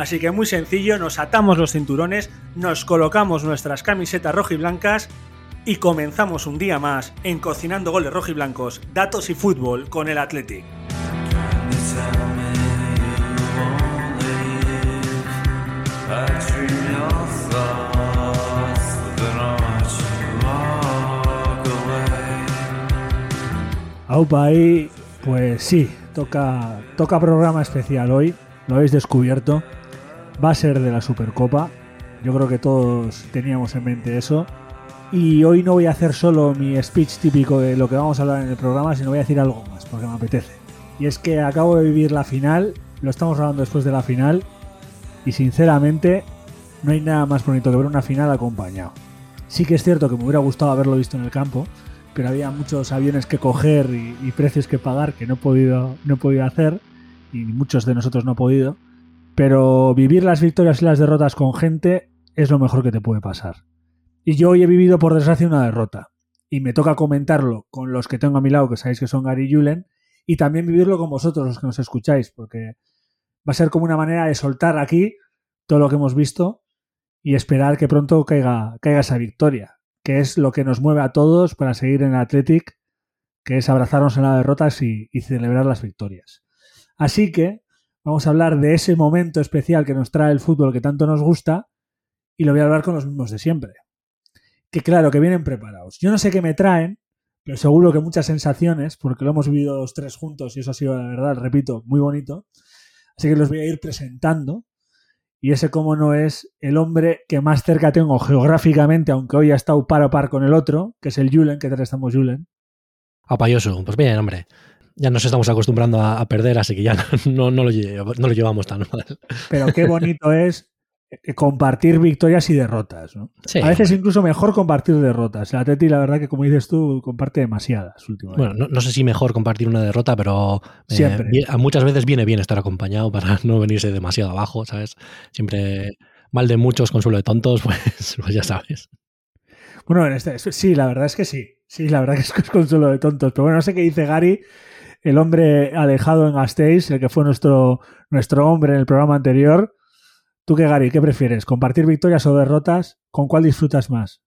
Así que muy sencillo, nos atamos los cinturones, nos colocamos nuestras camisetas rojiblancas y comenzamos un día más en Cocinando Goles Rojiblancos, Datos y Fútbol con el Athletic. Aupa ahí, pues sí, toca, toca programa especial hoy, lo habéis descubierto va a ser de la Supercopa. Yo creo que todos teníamos en mente eso. Y hoy no voy a hacer solo mi speech típico de lo que vamos a hablar en el programa, sino voy a decir algo más, porque me apetece. Y es que acabo de vivir la final, lo estamos hablando después de la final, y sinceramente no hay nada más bonito que ver una final acompañado. Sí que es cierto que me hubiera gustado haberlo visto en el campo, pero había muchos aviones que coger y, precios que pagar que no he podido, no he podido hacer, y muchos de nosotros no he podido. Pero vivir las victorias y las derrotas con gente es lo mejor que te puede pasar. Y yo hoy he vivido, por desgracia, una derrota. Y me toca comentarlo con los que tengo a mi lado, que sabéis que son Gary y Julen, y también vivirlo con vosotros, los que nos escucháis, porque va a ser como una manera de soltar aquí todo lo que hemos visto y esperar que pronto caiga, caiga esa victoria, que es lo que nos mueve a todos para seguir en Athletic, que es abrazarnos en las derrotas y celebrar las victorias. Así que Vamos a hablar de ese momento especial que nos trae el fútbol que tanto nos gusta y lo voy a hablar con los mismos de siempre. Que claro, que vienen preparados. Yo no sé qué me traen, pero seguro que muchas sensaciones, porque lo hemos vivido los tres juntos y eso ha sido, la verdad, repito, muy bonito. Así que los voy a ir presentando. Y ese, como no, es el hombre que más cerca tengo geográficamente, aunque hoy ha estado par a par con el otro, que es el Julen. ¿Qué tal estamos, Julen? Apayoso. Pues bien, hombre ya nos estamos acostumbrando a, perder, así que ya no, no, lo, no, lo, llevamos tan mal. Pero qué bonito es eh, compartir victorias y derrotas. ¿no? a veces incluso mejor compartir derrotas. El Atleti, la verdad que como dices tú, comparte demasiadas últimamente. Bueno, no, sé si mejor compartir una derrota, pero eh, muchas veces viene bien estar acompañado para no venirse demasiado abajo, ¿sabes? Siempre mal de muchos, consuelo de tontos, pues, pues ya sabes. Bueno, en este, sí, la verdad es que sí. Sí, la verdad que es consuelo de tontos. Pero bueno, no sé qué dice Gary el hombre alejado en Gasteiz, el que fue nuestro, nuestro hombre en el programa anterior. ¿Tú qué, Gary? ¿Qué prefieres? ¿Compartir victorias o derrotas? ¿Con cuál disfrutas más?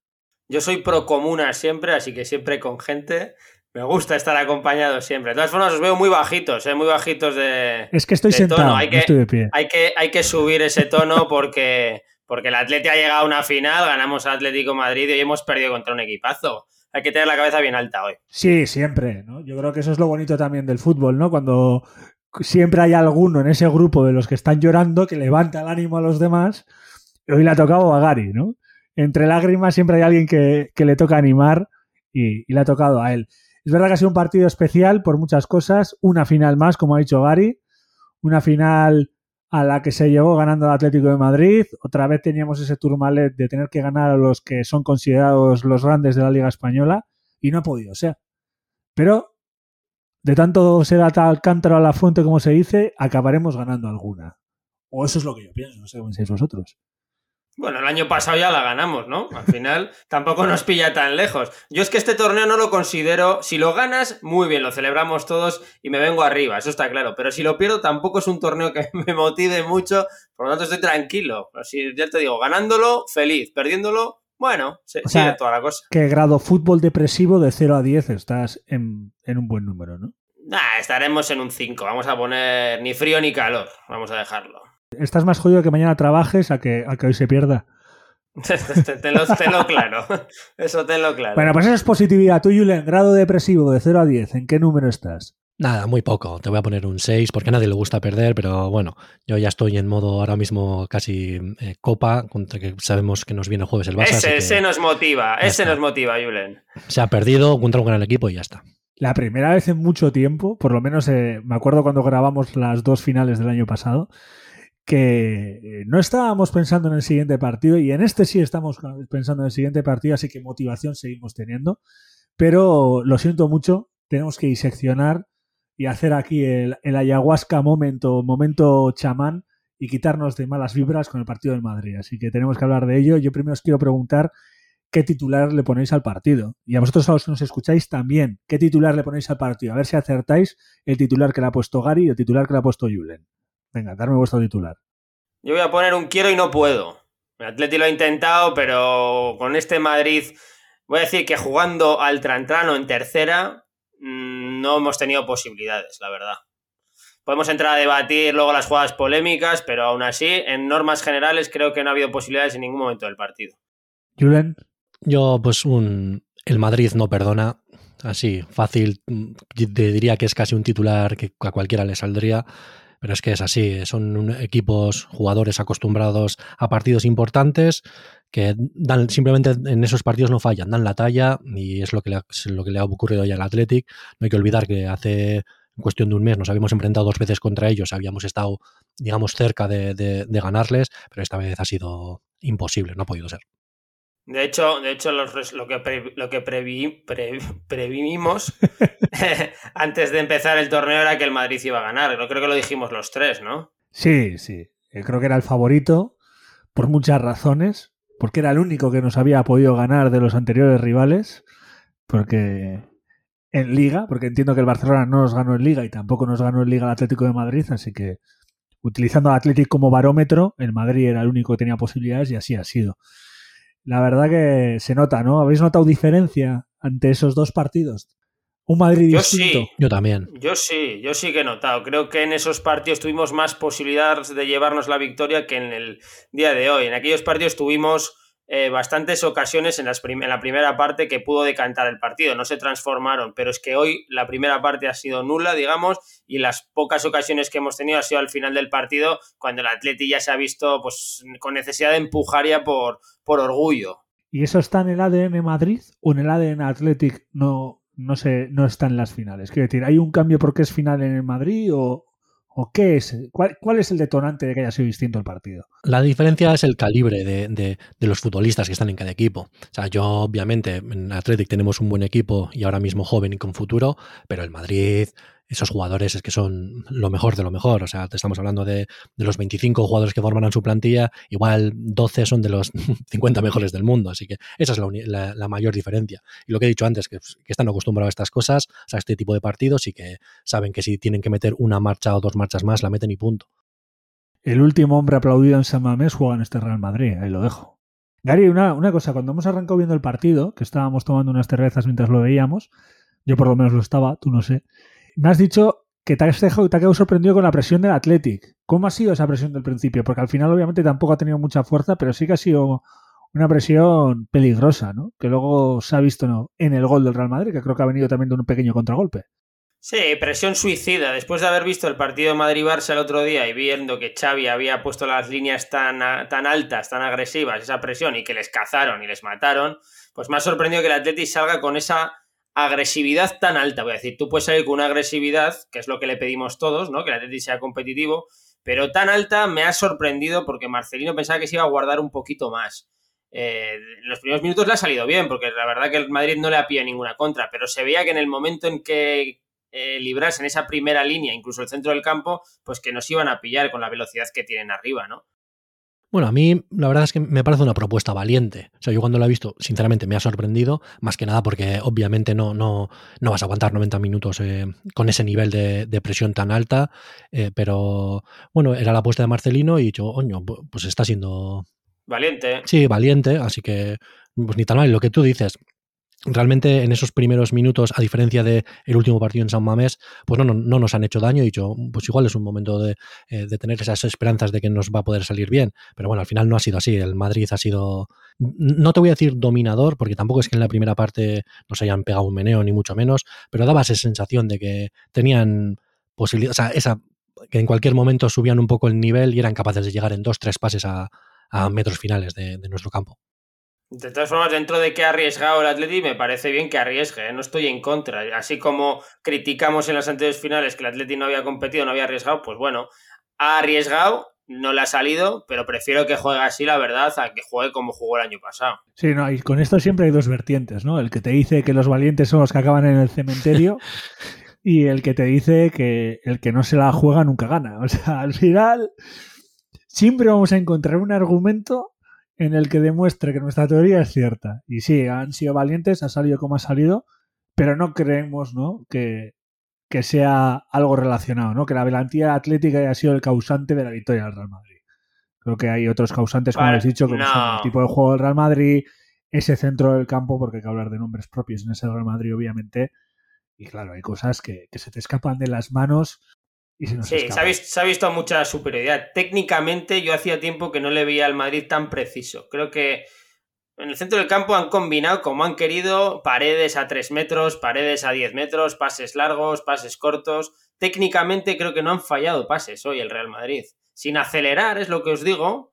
Yo soy pro comuna siempre, así que siempre con gente. Me gusta estar acompañado siempre. De todas formas, os veo muy bajitos, ¿eh? muy bajitos de. Es que estoy sentado, hay que, estoy de pie. Hay que, hay que subir ese tono porque, porque el Atleti ha llegado a una final, ganamos al Atlético Madrid y hoy hemos perdido contra un equipazo hay que tener la cabeza bien alta hoy. Sí, siempre, ¿no? Yo creo que eso es lo bonito también del fútbol, ¿no? Cuando siempre hay alguno en ese grupo de los que están llorando que levanta el ánimo a los demás. Hoy le ha tocado a Gary, ¿no? Entre lágrimas siempre hay alguien que, le toca animar y, y, le ha tocado a él. Es verdad que ha sido un partido especial por muchas cosas, una final más, como ha dicho Gary, una final a la que se llegó ganando el Atlético de Madrid. Otra vez teníamos ese turmalet de tener que ganar a los que son considerados los grandes de la Liga Española y no ha podido ser. Pero de tanto ser tal cántaro a la fuente como se dice, acabaremos ganando alguna. O eso es lo que yo pienso, no sé cómo pensáis vosotros. Bueno, el año pasado ya la ganamos, ¿no? Al final tampoco nos pilla tan lejos. Yo es que este torneo no lo considero, si lo ganas, muy bien, lo celebramos todos y me vengo arriba, eso está claro. Pero si lo pierdo, tampoco es un torneo que me motive mucho, por lo tanto estoy tranquilo. si ya te digo, ganándolo, feliz, perdiéndolo, bueno, se, sigue toda la cosa. ¿Qué grado fútbol depresivo de 0 a 10 estás en, en un buen número, no? Nah, estaremos en un 5, vamos a poner ni frío ni calor, vamos a dejarlo. Estás más jodido que mañana trabajes a que, a que hoy se pierda. tenlo, claro. Eso tenlo claro. Bueno, pues eso es positividad. Tú, Julen, grado depresivo de 0 a 10, ¿en qué número estás? Nada, muy poco. Te voy a poner un 6 porque a nadie le gusta perder, pero bueno, yo ya estoy en modo ahora mismo casi eh, copa, contra que sabemos que nos viene el jueves el Barça. Ese, nos motiva, ese nos motiva, Julen. Se ha perdido contra un gran equipo y ya está. La primera vez en mucho tiempo, por lo menos eh, me acuerdo cuando grabamos las dos finales del año pasado, que eh, no estábamos pensando en el siguiente partido y en este sí estamos pensando en el siguiente partido, así que motivación seguimos teniendo. Pero lo siento mucho, tenemos que diseccionar y hacer aquí el, ayahuasca momento, momento chamán y quitarnos de malas vibras con el partido del Madrid. Así que tenemos que hablar de ello. Yo primero os quiero preguntar qué titular le ponéis al partido. Y a vosotros a los que nos escucháis también, qué titular le ponéis al partido. A ver si acertáis el titular que le ha puesto Gary y el titular que le ha puesto Julen. Venga, darme vuestro titular. Yo voy a poner un quiero y no puedo. El Atleti lo ha intentado, pero con este Madrid, voy a decir que jugando al Trantrano en tercera, mm, no hemos tenido posibilidades, la verdad. Podemos entrar a debatir luego las jugadas polémicas, pero aún así, en normas generales, creo que no ha habido posibilidades en ningún momento del partido. Julen. Yo, pues, un. El Madrid no perdona. Así, fácil. Mm, diría que es casi un titular que a cualquiera le saldría. Pero es que es así, son equipos, jugadores acostumbrados a partidos importantes que dan simplemente en esos partidos no fallan, dan la talla y es lo que le ha, lo que le ha ocurrido ya al Athletic. No hay que olvidar que hace cuestión de un mes nos habíamos enfrentado dos veces contra ellos, habíamos estado, digamos, cerca de, de ganarles, pero esta vez ha sido imposible, no ha podido ser. De hecho, de hecho lo que, lo que previmos antes de empezar el torneo era que el Madrid iba a ganar. Creo que lo dijimos los tres, ¿no? Sí, sí. Creo que era el favorito por muchas razones. Porque era el único que nos había podido ganar de los anteriores rivales. Porque en Liga, porque entiendo que el Barcelona no nos ganó en Liga y tampoco nos ganó en Liga el Atlético de Madrid, así que utilizando al Atlético como barómetro, el Madrid era el único que tenía posibilidades y así ha sido. La verdad que se nota, ¿no? ¿Habéis notado diferencia ante esos dos partidos? Un Madrid yo distinto. Sí. Yo también. Yo sí, yo sí que he notado. Creo que en esos partidos tuvimos más posibilidades de llevarnos la victoria que en el día de hoy. En aquellos partidos tuvimos eh, bastantes ocasiones en, en, la primera parte que pudo decantar el partido, no se transformaron, pero es que hoy la primera parte ha sido nula, digamos, y las pocas ocasiones que hemos tenido ha sido al final del partido, cuando el Atleti ya se ha visto pues, con necesidad de empujar ya por, por orgullo. ¿Y eso está en el ADN Madrid o en el ADN Athletic no, no, se, no está en las finales? Quiero decir, ¿hay un cambio porque es final en el Madrid o, ¿O qué es? ¿Cuál, es el detonante de que haya sido distinto el partido? La diferencia es el calibre de, de, los futbolistas que están en cada equipo. O sea, yo obviamente en Athletic tenemos un buen equipo y ahora mismo joven y con futuro, pero el Madrid esos jugadores es que son lo mejor de lo mejor. O sea, te estamos hablando de, los 25 jugadores que forman su plantilla, igual 12 son de los 50 mejores del mundo. Así que esa es la, mayor diferencia. Y lo que he dicho antes, que, están acostumbrados a estas cosas, a este tipo de partidos y que saben que si tienen que meter una marcha o dos marchas más, la meten y punto. El último hombre aplaudido en San Mamés juega en este Real Madrid, ahí lo dejo. Gary, una, una cosa, cuando hemos arrancado viendo el partido, que estábamos tomando unas cervezas mientras lo veíamos, yo por lo menos lo estaba, tú no sé, me has dicho que te has, te ha quedado sorprendido con la presión del Athletic. ¿Cómo ha sido esa presión del principio? Porque al final obviamente tampoco ha tenido mucha fuerza, pero sí que ha sido una presión peligrosa, ¿no? Que luego se ha visto ¿no? en el gol del Real Madrid, que creo que ha venido también de un pequeño contragolpe. Sí, presión suicida. Después de haber visto el partido Madrid-Barça el otro día y viendo que Xavi había puesto las líneas tan, tan altas, tan agresivas, esa presión, y que les cazaron y les mataron, pues me ha sorprendido que el Athletic salga con esa agresividad tan alta, voy a decir, tú puedes salir con una agresividad, que es lo que le pedimos todos, ¿no? Que el Atleti sea competitivo, pero tan alta me ha sorprendido porque Marcelino pensaba que se iba a guardar un poquito más. Eh, en los primeros minutos le ha salido bien, porque la verdad que el Madrid no le ha pillado ninguna contra, pero se veía que en el momento en que eh, librasen esa primera línea, incluso el centro del campo, pues que nos iban a pillar con la velocidad que tienen arriba, ¿no? Bueno, a mí la verdad es que me parece una propuesta valiente. O sea, yo cuando la he visto, sinceramente me ha sorprendido, más que nada porque obviamente no, no, no vas a aguantar 90 minutos eh, con ese nivel de, presión tan alta, eh, pero bueno, era la apuesta de Marcelino y yo, oño, pues está siendo... Valiente. Sí, valiente, así que pues ni tan mal. Lo que tú dices, realmente en esos primeros minutos, a diferencia del el último partido en San Mamés, pues no, no, nos han hecho daño. He dicho, pues igual es un momento de, eh, de, tener esas esperanzas de que nos va a poder salir bien. Pero bueno, al final no ha sido así. El Madrid ha sido, no te voy a decir dominador, porque tampoco es que en la primera parte nos hayan pegado un meneo, ni mucho menos, pero daba esa sensación de que tenían posibilidad, o sea, esa, que en cualquier momento subían un poco el nivel y eran capaces de llegar en dos, tres pases a, a metros finales de nuestro campo. De todas formas, dentro de que ha arriesgado el Atleti, me parece bien que arriesgue, ¿eh? no estoy en contra. Así como criticamos en las anteriores finales que el Atleti no había competido, no había arriesgado, pues bueno, ha arriesgado, no le ha salido, pero prefiero que juegue así, la verdad, a que juegue como jugó el año pasado. Sí, no, y con esto siempre hay dos vertientes, ¿no? El que te dice que los valientes son los que acaban en el cementerio y el que te dice que el que no se la juega nunca gana. O sea, al final siempre vamos a encontrar un argumento en el que demuestre que nuestra teoría es cierta. Y sí, han sido valientes, ha salido como ha salido, pero no creemos ¿no? Que, que sea algo relacionado, ¿no? que la valentía atlética haya sido el causante de la victoria del Real Madrid. Creo que hay otros causantes, como vale, habéis dicho, como son el tipo de juego del Real Madrid, ese centro del campo, porque hay que hablar de nombres propios en ese Real Madrid, obviamente. Y claro, hay cosas que, que se te escapan de las manos sí, se ha, visto, se ha, visto, mucha superioridad. Técnicamente yo hacía tiempo que no le veía al Madrid tan preciso. Creo que en el centro del campo han combinado como han querido paredes a 3 metros, paredes a 10 metros, pases largos, pases cortos. Técnicamente creo que no han fallado pases hoy el Real Madrid. Sin acelerar, es lo que os digo,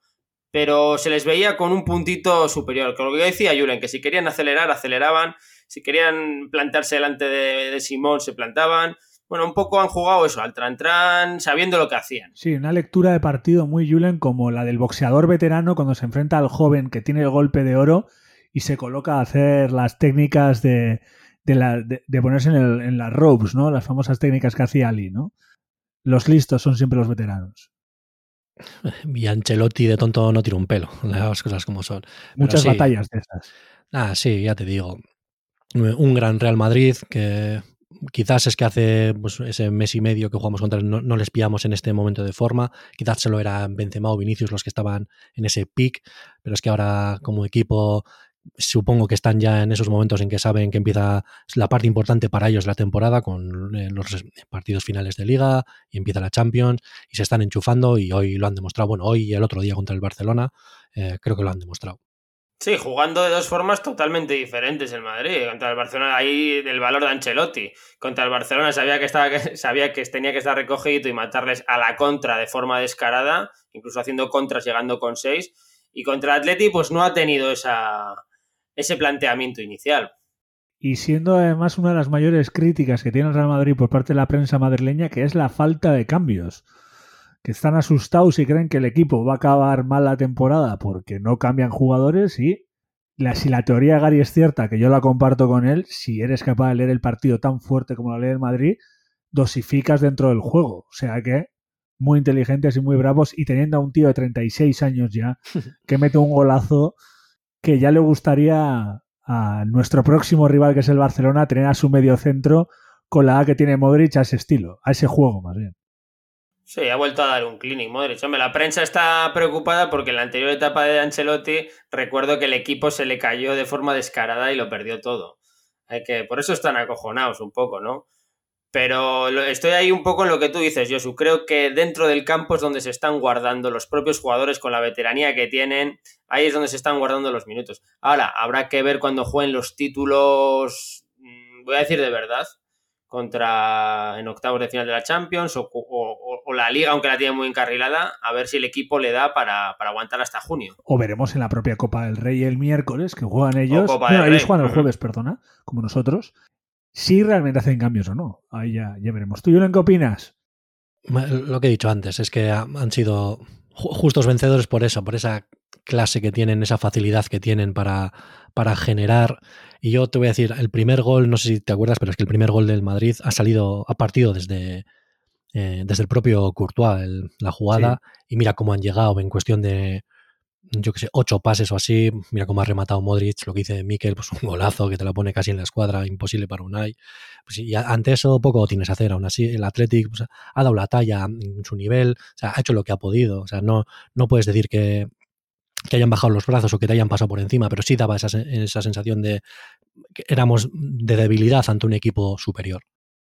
pero se les veía con un puntito superior. Con lo que decía Julen, que si querían acelerar, aceleraban. Si querían plantarse delante de, de Simón, se plantaban bueno, un poco han jugado eso, al tran-tran, sabiendo lo que hacían. Sí, una lectura de partido muy Julen como la del boxeador veterano cuando se enfrenta al joven que tiene el golpe de oro y se coloca a hacer las técnicas de, de, la, de, de ponerse en, el, en, las ropes, ¿no? Las famosas técnicas que hacía Ali, ¿no? Los listos son siempre los veteranos. Y Ancelotti de tonto no tira un pelo, las cosas como son. Muchas sí. batallas de esas. Ah, sí, ya te digo. Un gran Real Madrid que quizás es que hace pues, ese mes y medio que jugamos contra no, no, les pillamos en este momento de forma. Quizás solo eran Benzema o Vinicius los que estaban en ese pick, pero es que ahora como equipo supongo que están ya en esos momentos en que saben que empieza la parte importante para ellos la temporada con eh, los partidos finales de liga y empieza la Champions y se están enchufando y hoy lo han demostrado. Bueno, hoy y el otro día contra el Barcelona eh, creo que lo han demostrado. Sí, jugando de dos formas totalmente diferentes el Madrid. Contra el Barcelona ahí el valor de Ancelotti. Contra el Barcelona sabía que estaba sabía que tenía que estar recogido y matarles a la contra de forma descarada, incluso haciendo contras llegando con seis. Y contra el Atleti pues no ha tenido esa, ese planteamiento inicial. Y siendo además una de las mayores críticas que tiene el Real Madrid por parte de la prensa madrileña, que es la falta de cambios que están asustados y creen que el equipo va a acabar mal la temporada porque no cambian jugadores y la, si la teoría de Gary es cierta, que yo la comparto con él, si eres capaz de leer el partido tan fuerte como lo lee el Madrid, dosificas dentro del juego. O sea que muy inteligentes y muy bravos y teniendo a un tío de 36 años ya que mete un golazo que ya le gustaría a nuestro próximo rival que es el Barcelona tener a su medio centro con la A que tiene Modric a ese estilo, a ese juego más bien. Sí, ha vuelto a dar un clinic Modric. Hombre, la prensa está preocupada porque en la anterior etapa de Ancelotti recuerdo que el equipo se le cayó de forma descarada y lo perdió todo. Hay que, por eso están acojonados un poco, ¿no? Pero estoy ahí un poco en lo que tú dices, Josu. Creo que dentro del campo es donde se están guardando los propios jugadores con la veteranía que tienen. Ahí es donde se están guardando los minutos. Ahora, habrá que ver cuando jueguen los títulos, mm, voy a decir de verdad, contra en octavos de final de la Champions o, o, o, la Liga, aunque la tiene muy encarrilada, a ver si el equipo le da para, para, aguantar hasta junio. O veremos en la propia Copa del Rey el miércoles, que juegan ellos. No, ellos juegan el jueves, perdona, como nosotros. Si realmente hacen cambios o no. Ahí ya, ya veremos. ¿Tú, Julen, qué opinas? Lo que he dicho antes es que han sido justos vencedores por eso, por esa clase que tienen, esa facilidad que tienen para, para generar. Y yo te voy a decir, el primer gol, no sé si te acuerdas, pero es que el primer gol del Madrid ha salido, ha partido desde, eh, desde el propio Courtois, el, la jugada, sí. y mira cómo han llegado en cuestión de, yo que sé, ocho pases o así, mira cómo ha rematado Modric, lo que dice Mikel, pues un golazo que te la pone casi en la escuadra, imposible para Unai. Pues, y ante eso poco tienes que hacer, aún así el Athletic pues, ha dado la talla en su nivel, o sea, ha hecho lo que ha podido, o sea, no, no puedes decir que, que hayan bajado los brazos o que te hayan pasado por encima, pero sí daba esa, esa sensación de éramos de debilidad ante un equipo superior.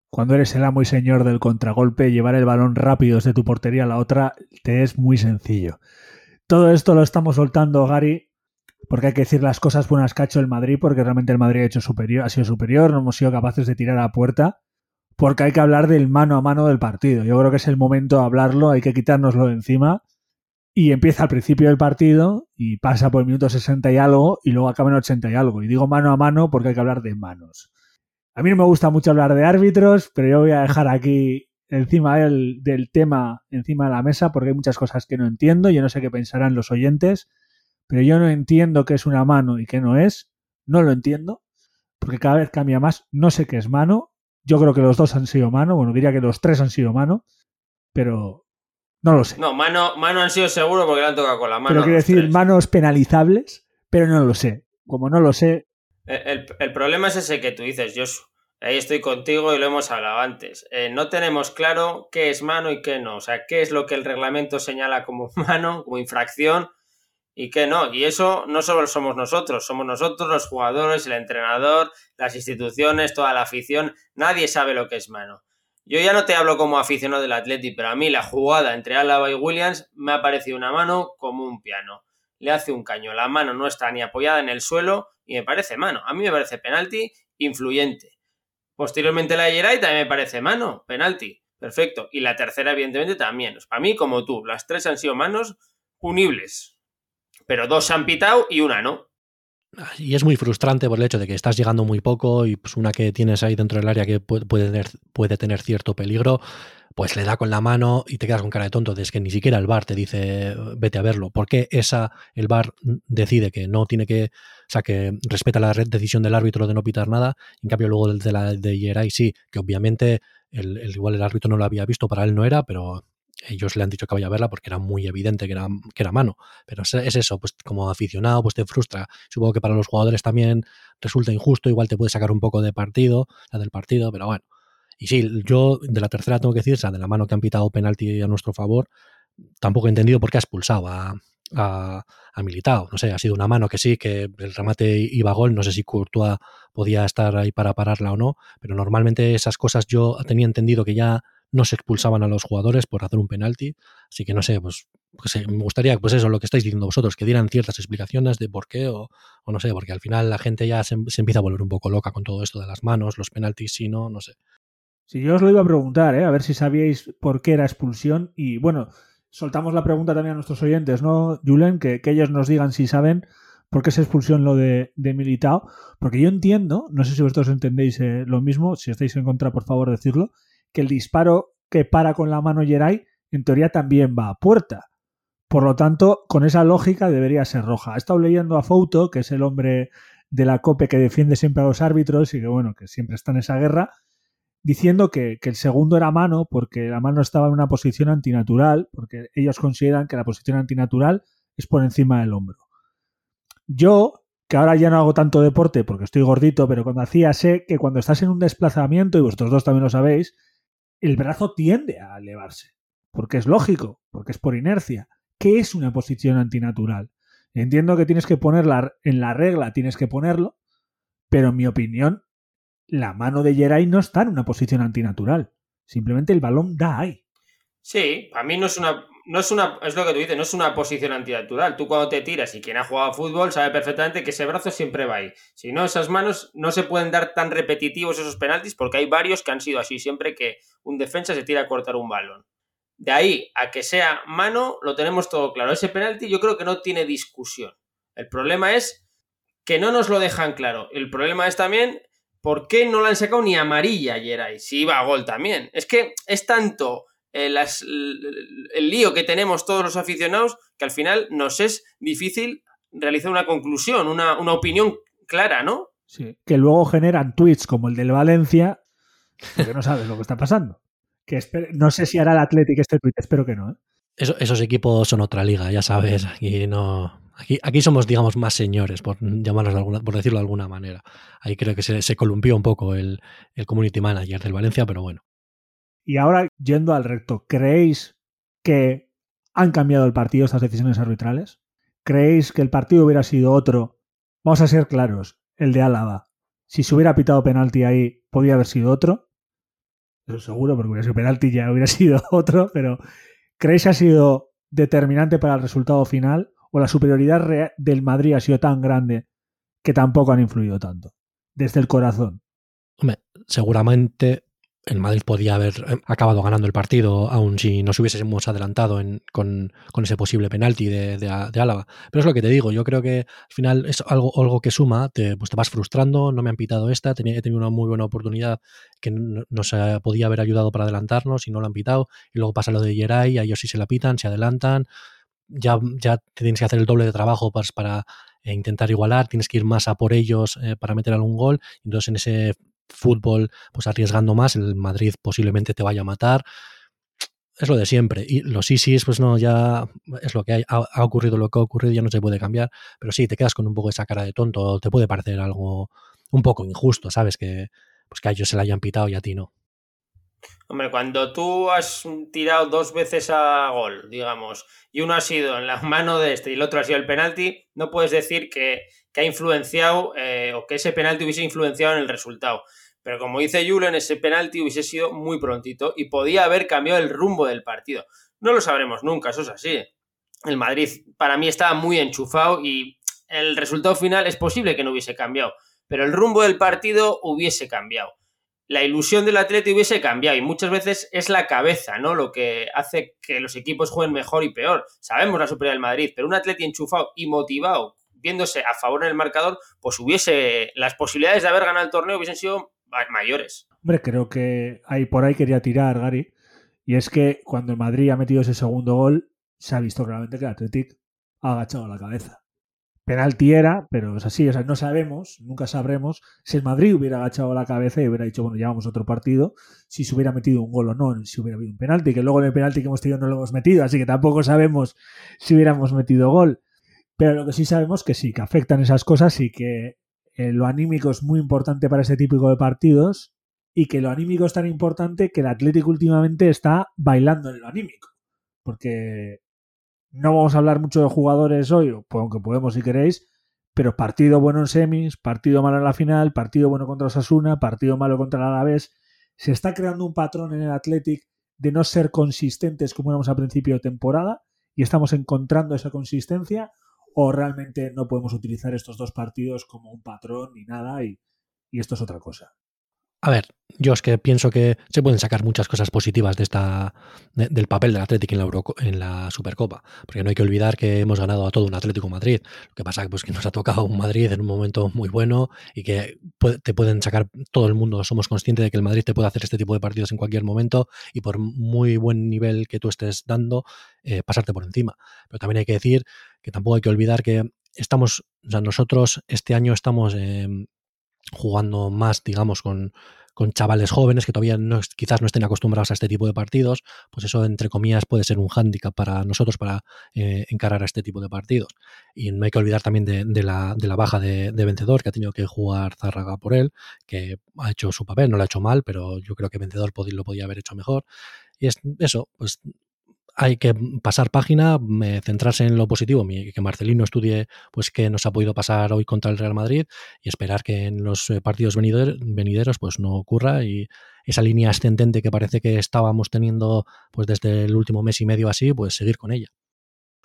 Cuando eres el amo y señor del contragolpe, llevar el balón rápido desde tu portería a la otra te es muy sencillo. Todo esto lo estamos soltando, Gary, porque hay que decir las cosas buenas que ha hecho el Madrid, porque realmente el Madrid ha, hecho superior, ha sido superior, no hemos sido capaces de tirar a puerta, porque hay que hablar del mano a mano del partido. Yo creo que es el momento de hablarlo, hay que quitárnoslo de encima. Y empieza al principio del partido y pasa por el minuto 60 y algo y luego acaba en 80 y algo. Y digo mano a mano porque hay que hablar de manos. A mí no me gusta mucho hablar de árbitros, pero yo voy a dejar aquí encima del, del, tema, encima de la mesa, porque hay muchas cosas que no entiendo. Yo no sé qué pensarán los oyentes, pero yo no entiendo qué es una mano y qué no es. No lo entiendo, porque cada vez cambia más. No sé qué es mano. Yo creo que los dos han sido mano. Bueno, diría que los tres han sido mano, pero no lo sé. No, mano, mano han sido seguro porque le han tocado con la mano. Pero quiero decir, tres. manos penalizables, pero no lo sé. Como no lo sé, el, el, problema es ese que tú dices, Josu. Ahí estoy contigo y lo hemos hablado antes. Eh, no tenemos claro qué es mano y qué no. O sea, qué es lo que el reglamento señala como mano, como infracción y qué no. Y eso no solo somos nosotros, somos nosotros, los jugadores, el entrenador, las instituciones, toda la afición. Nadie sabe lo que es mano. Yo ya no te hablo como aficionado del Atleti, pero a mí la jugada entre Álava y Williams me ha parecido una mano como un piano. Le hace un caño. La mano no está ni apoyada en el suelo y me parece mano. A mí me parece penalti influyente. Posteriormente la de Geray también me parece mano, penalti. Perfecto. Y la tercera, evidentemente, también. Para mí, como tú, las tres han sido manos punibles. Pero dos se han pitado y una no. Y es muy frustrante por el hecho de que estás llegando muy poco y pues una que tienes ahí dentro del área que puede tener, puede tener cierto peligro, pues le da con la mano y te quedas con cara de tonto. Es que ni siquiera el bar te dice vete a verlo. ¿Por qué esa, el bar decide que no tiene que, o sea, que respeta la decisión del árbitro de no pitar nada? En cambio, luego de la de Yeray sí, que obviamente el, el, igual el árbitro no lo había visto, para él no era, pero ellos le han dicho que vaya a verla porque era muy evidente que era, que era mano. Pero es, es, eso, pues como aficionado, pues te frustra. Supongo que para los jugadores también resulta injusto, igual te puede sacar un poco de partido, la del partido, pero bueno. Y sí, yo de la tercera tengo que decir, o sea, de la mano que han pitado penalti a nuestro favor, tampoco he entendido por qué ha expulsado a, a, a. No sé, ha sido una mano que sí, que el remate iba a gol, no sé si Courtois podía estar ahí para pararla o no, pero normalmente esas cosas yo tenía entendido que ya no se expulsaban a los jugadores por hacer un penalti, así que no sé, pues, pues me gustaría, pues eso, lo que estáis diciendo vosotros, que dieran ciertas explicaciones de por qué o, no sé, porque al final la gente ya se, empieza a volver un poco loca con todo esto de las manos, los penaltis, si no, no sé. Si yo os lo iba a preguntar, ¿eh? a ver si sabíais por qué era expulsión y bueno, soltamos la pregunta también a nuestros oyentes, ¿no, Julen? Que, que ellos nos digan si saben por qué es expulsión lo de, de Militao, porque yo entiendo, no sé si vosotros entendéis eh, lo mismo, si estáis en contra, por favor, decirlo, que el disparo que para con la mano Geray en teoría también va a puerta. Por lo tanto, con esa lógica debería ser roja. He estado leyendo a Fouto, que es el hombre de la COPE que defiende siempre a los árbitros y que bueno, que siempre está en esa guerra, diciendo que, que, el segundo era mano porque la mano estaba en una posición antinatural, porque ellos consideran que la posición antinatural es por encima del hombro. Yo, que ahora ya no hago tanto deporte porque estoy gordito, pero cuando hacía sé que cuando estás en un desplazamiento, y vosotros dos también lo sabéis, el brazo tiende a elevarse, porque es lógico, porque es por inercia. ¿Qué es una posición antinatural? Entiendo que tienes que ponerla en la regla, tienes que ponerlo, pero en mi opinión, la mano de Geray no está en una posición antinatural. Simplemente el balón da ahí. Sí, a mí no es una. No es una. Es lo que tú dices, no es una posición antinatural. Tú cuando te tiras y quien ha jugado fútbol sabe perfectamente que ese brazo siempre va ahí. Si no, esas manos no se pueden dar tan repetitivos esos penaltis porque hay varios que han sido así siempre que un defensa se tira a cortar un balón. De ahí a que sea mano, lo tenemos todo claro. Ese penalti yo creo que no tiene discusión. El problema es que no nos lo dejan claro. El problema es también ¿por qué no la han sacado ni amarilla Geray? Si iba a gol también. Es que es tanto eh, las, el lío que tenemos todos los aficionados que al final nos es difícil realizar una conclusión, una, una opinión clara, ¿no? Sí, que luego generan tweets como el del Valencia, porque no sabes lo que está pasando. Que espero, no sé si hará el Athletic este tweet, espero que no. ¿eh? Eso, esos equipos son otra liga, ya sabes, aquí no, Aquí, aquí, somos, digamos, más señores, por llamarlos de alguna, por decirlo de alguna manera. Ahí creo que se, columpió un poco el, el, community manager del Valencia, pero bueno. Y ahora, yendo al recto, ¿creéis que han cambiado el partido estas decisiones arbitrales? ¿Creéis que el partido hubiera sido otro? Vamos a ser claros, el de Álava. Si se hubiera pitado penalti ahí, podía haber sido otro. Eso seguro, porque hubiera sido penalti ya hubiera sido otro, pero ¿creéis que ha sido determinante para el resultado final? ¿O la superioridad del Madrid ha sido tan grande que tampoco han influido tanto? Desde el corazón. Hombre, seguramente el Madrid podía haber eh, acabado ganando el partido, aun si nos hubiésemos adelantado con, ese posible penalti de, Álava. Pero es lo que te digo, yo creo que al final es algo, algo que suma, te, pues te vas frustrando, no me han pitado esta, tenía, he tenido una muy buena oportunidad que nos podía haber ayudado para adelantarnos y no lo han pitado, y luego pasa lo de Yeray, a ellos sí se la pitan, se adelantan, ya, ya tienes que hacer el doble de trabajo para, para eh, intentar igualar, tienes que ir más a por ellos eh, para meter algún gol, entonces en ese fútbol, pues arriesgando más, el Madrid posiblemente te vaya a matar. Es lo de siempre. Y los ISIS, pues no, ya es lo que hay. Ha, ocurrido lo que ha ocurrido, ya no se puede cambiar. Pero sí, te quedas con un poco esa cara de tonto. Te puede parecer algo un poco injusto, ¿sabes? Que, pues que a ellos se la hayan pitado y a ti no. Hombre, cuando tú has tirado dos veces a gol, digamos, y uno ha sido en la mano de este y el otro ha sido el penalti, no puedes decir que, que ha influenciado eh, o que ese penalti hubiese influenciado en el resultado. Pero como dice Julen, ese penalti hubiese sido muy prontito y podía haber cambiado el rumbo del partido. No lo sabremos nunca, eso es así. El Madrid para mí estaba muy enchufado y el resultado final es posible que no hubiese cambiado, pero el rumbo del partido hubiese cambiado. La ilusión del atleta hubiese cambiado y muchas veces es la cabeza, ¿no? Lo que hace que los equipos jueguen mejor y peor. Sabemos la superioridad del Madrid, pero un atleta enchufado y motivado viéndose a favor en el marcador, pues hubiese las posibilidades de haber ganado el torneo hubiesen sido mayores. Hombre, creo que ahí por ahí quería tirar Gary, y es que cuando el Madrid ha metido ese segundo gol, se ha visto claramente que el Athletic ha agachado la cabeza. Penalti era, pero es así, o sea, no sabemos, nunca sabremos si el Madrid hubiera agachado la cabeza y hubiera dicho, bueno, llevamos otro partido, si se hubiera metido un gol o no, si hubiera habido un penalti, que luego en el penalti que hemos tenido no lo hemos metido, así que tampoco sabemos si hubiéramos metido gol. Pero lo que sí sabemos que sí, que afectan esas cosas y que eh, lo anímico es muy importante para este tipo de partidos y que lo anímico es tan importante que el Atlético últimamente está bailando en lo anímico. Porque no vamos a hablar mucho de jugadores hoy, aunque podemos si queréis, pero partido bueno en semis, partido malo en la final, partido bueno contra Osasuna, partido malo contra el Alavés. Se está creando un patrón en el Athletic de no ser consistentes como éramos a principio de temporada y estamos encontrando esa consistencia o realmente no podemos utilizar estos dos partidos como un patrón ni nada y, esto es otra cosa. A ver, yo es que pienso que se pueden sacar muchas cosas positivas de esta del papel del Atlético en la, en la Supercopa, porque no hay que olvidar que hemos ganado a todo un Atlético Madrid. Lo que pasa es pues, que nos ha tocado un Madrid en un momento muy bueno y que te pueden sacar todo el mundo. Somos conscientes de que el Madrid te puede hacer este tipo de partidos en cualquier momento y por muy buen nivel que tú estés dando, eh, pasarte por encima. Pero también hay que decir que tampoco hay que olvidar que estamos, o sea, nosotros este año estamos em, jugando más, digamos, con, con chavales jóvenes que todavía no, quizás no estén acostumbrados a este tipo de partidos, pues eso, entre comillas, puede ser un hándicap para nosotros para eh, encarar a este tipo de partidos. Y no hay que olvidar también de, la, de la, baja de, vencedor, que ha tenido que jugar Zárraga por él, que ha hecho su papel, no lo ha hecho mal, pero yo creo que vencedor lo podía haber hecho mejor. Y es eso, pues hay que pasar página, centrarse en lo positivo, que Marcelino estudie pues qué nos ha podido pasar hoy contra el Real Madrid y esperar que en los eh, partidos venideros pues no ocurra y esa línea ascendente que parece que estábamos teniendo pues desde el último mes y medio así, pues seguir con ella.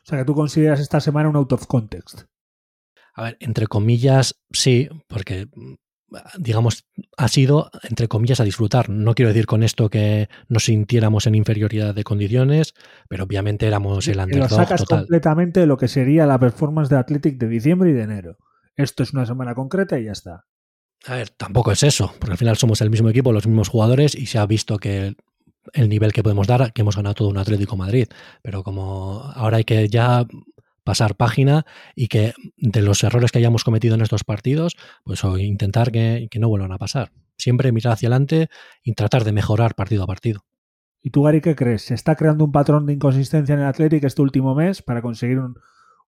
O sea que tú consideras esta semana un out of context. A ver, entre comillas, sí, porque digamos, ha sido, entre comillas, a disfrutar. No quiero decir con esto que nos sintiéramos en inferioridad de condiciones, pero obviamente éramos el underdog lo sacas completamente de lo que sería la performance de Athletic de diciembre y de enero. Esto es una semana concreta y ya está. A ver, tampoco es eso, porque al final somos el mismo equipo, los mismos jugadores y se ha visto que el nivel que podemos dar, que hemos ganado todo un Atlético Madrid, pero como ahora hay que ya pasar página y que de los errores que hayamos cometido en estos partidos, pues intentar que, no vuelvan a pasar. Siempre mirar hacia adelante y tratar de mejorar partido a partido. ¿Y tú, Gary, qué crees? ¿Se está creando un patrón de inconsistencia en el Athletic este último mes para conseguir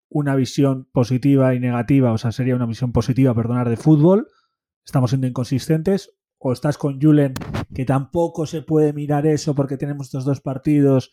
una visión positiva y negativa? O sea, sería una visión positiva, perdonar, de fútbol. ¿Estamos siendo inconsistentes? ¿O estás con Julen que tampoco se puede mirar eso porque tenemos estos dos partidos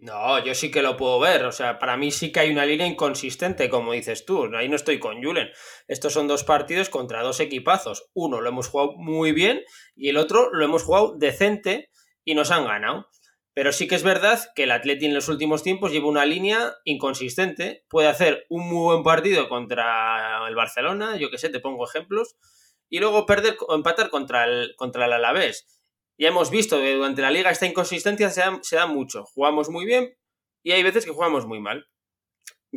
No, yo sí que lo puedo ver. O sea, para mí sí que hay una línea inconsistente, como dices tú. Ahí no estoy con Julen. Estos son dos partidos contra dos equipazos. Uno lo hemos jugado muy bien y el otro lo hemos jugado decente y nos han ganado. Pero sí que es verdad que el Atleti en los últimos tiempos lleva una línea inconsistente. Puede hacer un muy buen partido contra el Barcelona, yo que sé, te pongo ejemplos, y luego perder o empatar contra el, contra el Alavés ya hemos visto que durante la liga esta inconsistencia se da, mucho. Jugamos muy bien y hay veces que jugamos muy mal.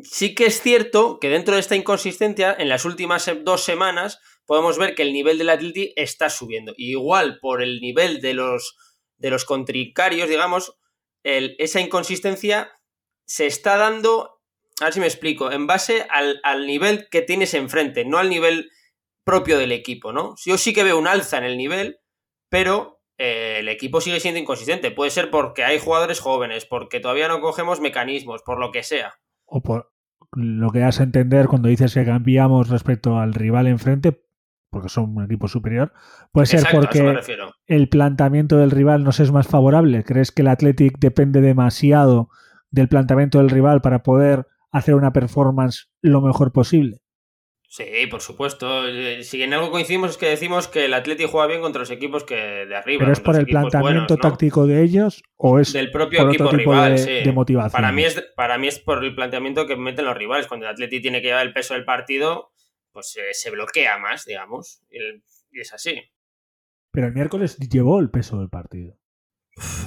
Sí que es cierto que dentro de esta inconsistencia, en las últimas dos semanas, podemos ver que el nivel del Atleti está subiendo. igual por el nivel de los, de los contricarios, digamos, esa inconsistencia se está dando, a ver si me explico, en base al, al, nivel que tienes enfrente, no al nivel propio del equipo, ¿no? Yo sí que veo un alza en el nivel, pero eh, el equipo sigue siendo inconsistente. Puede ser porque hay jugadores jóvenes, porque todavía no cogemos mecanismos, por lo que sea. O por lo que das a entender cuando dices que cambiamos respecto al rival enfrente, porque son un equipo superior, puede ser porque el planteamiento del rival nos es más favorable. ¿Crees que el Athletic depende demasiado del planteamiento del rival para poder hacer una performance lo mejor posible? Sí, por supuesto. Eh, si en algo coincidimos es que decimos que el Atleti juega bien contra los equipos que de arriba. ¿Pero es por el planteamiento táctico de ellos o es del propio equipo rival? De, motivación. Para mí, es, para mí es por el planteamiento que meten los rivales. Cuando el Atleti tiene que llevar el peso del partido, pues eh, se bloquea más, digamos. y es así. Pero el miércoles llevó el peso del partido.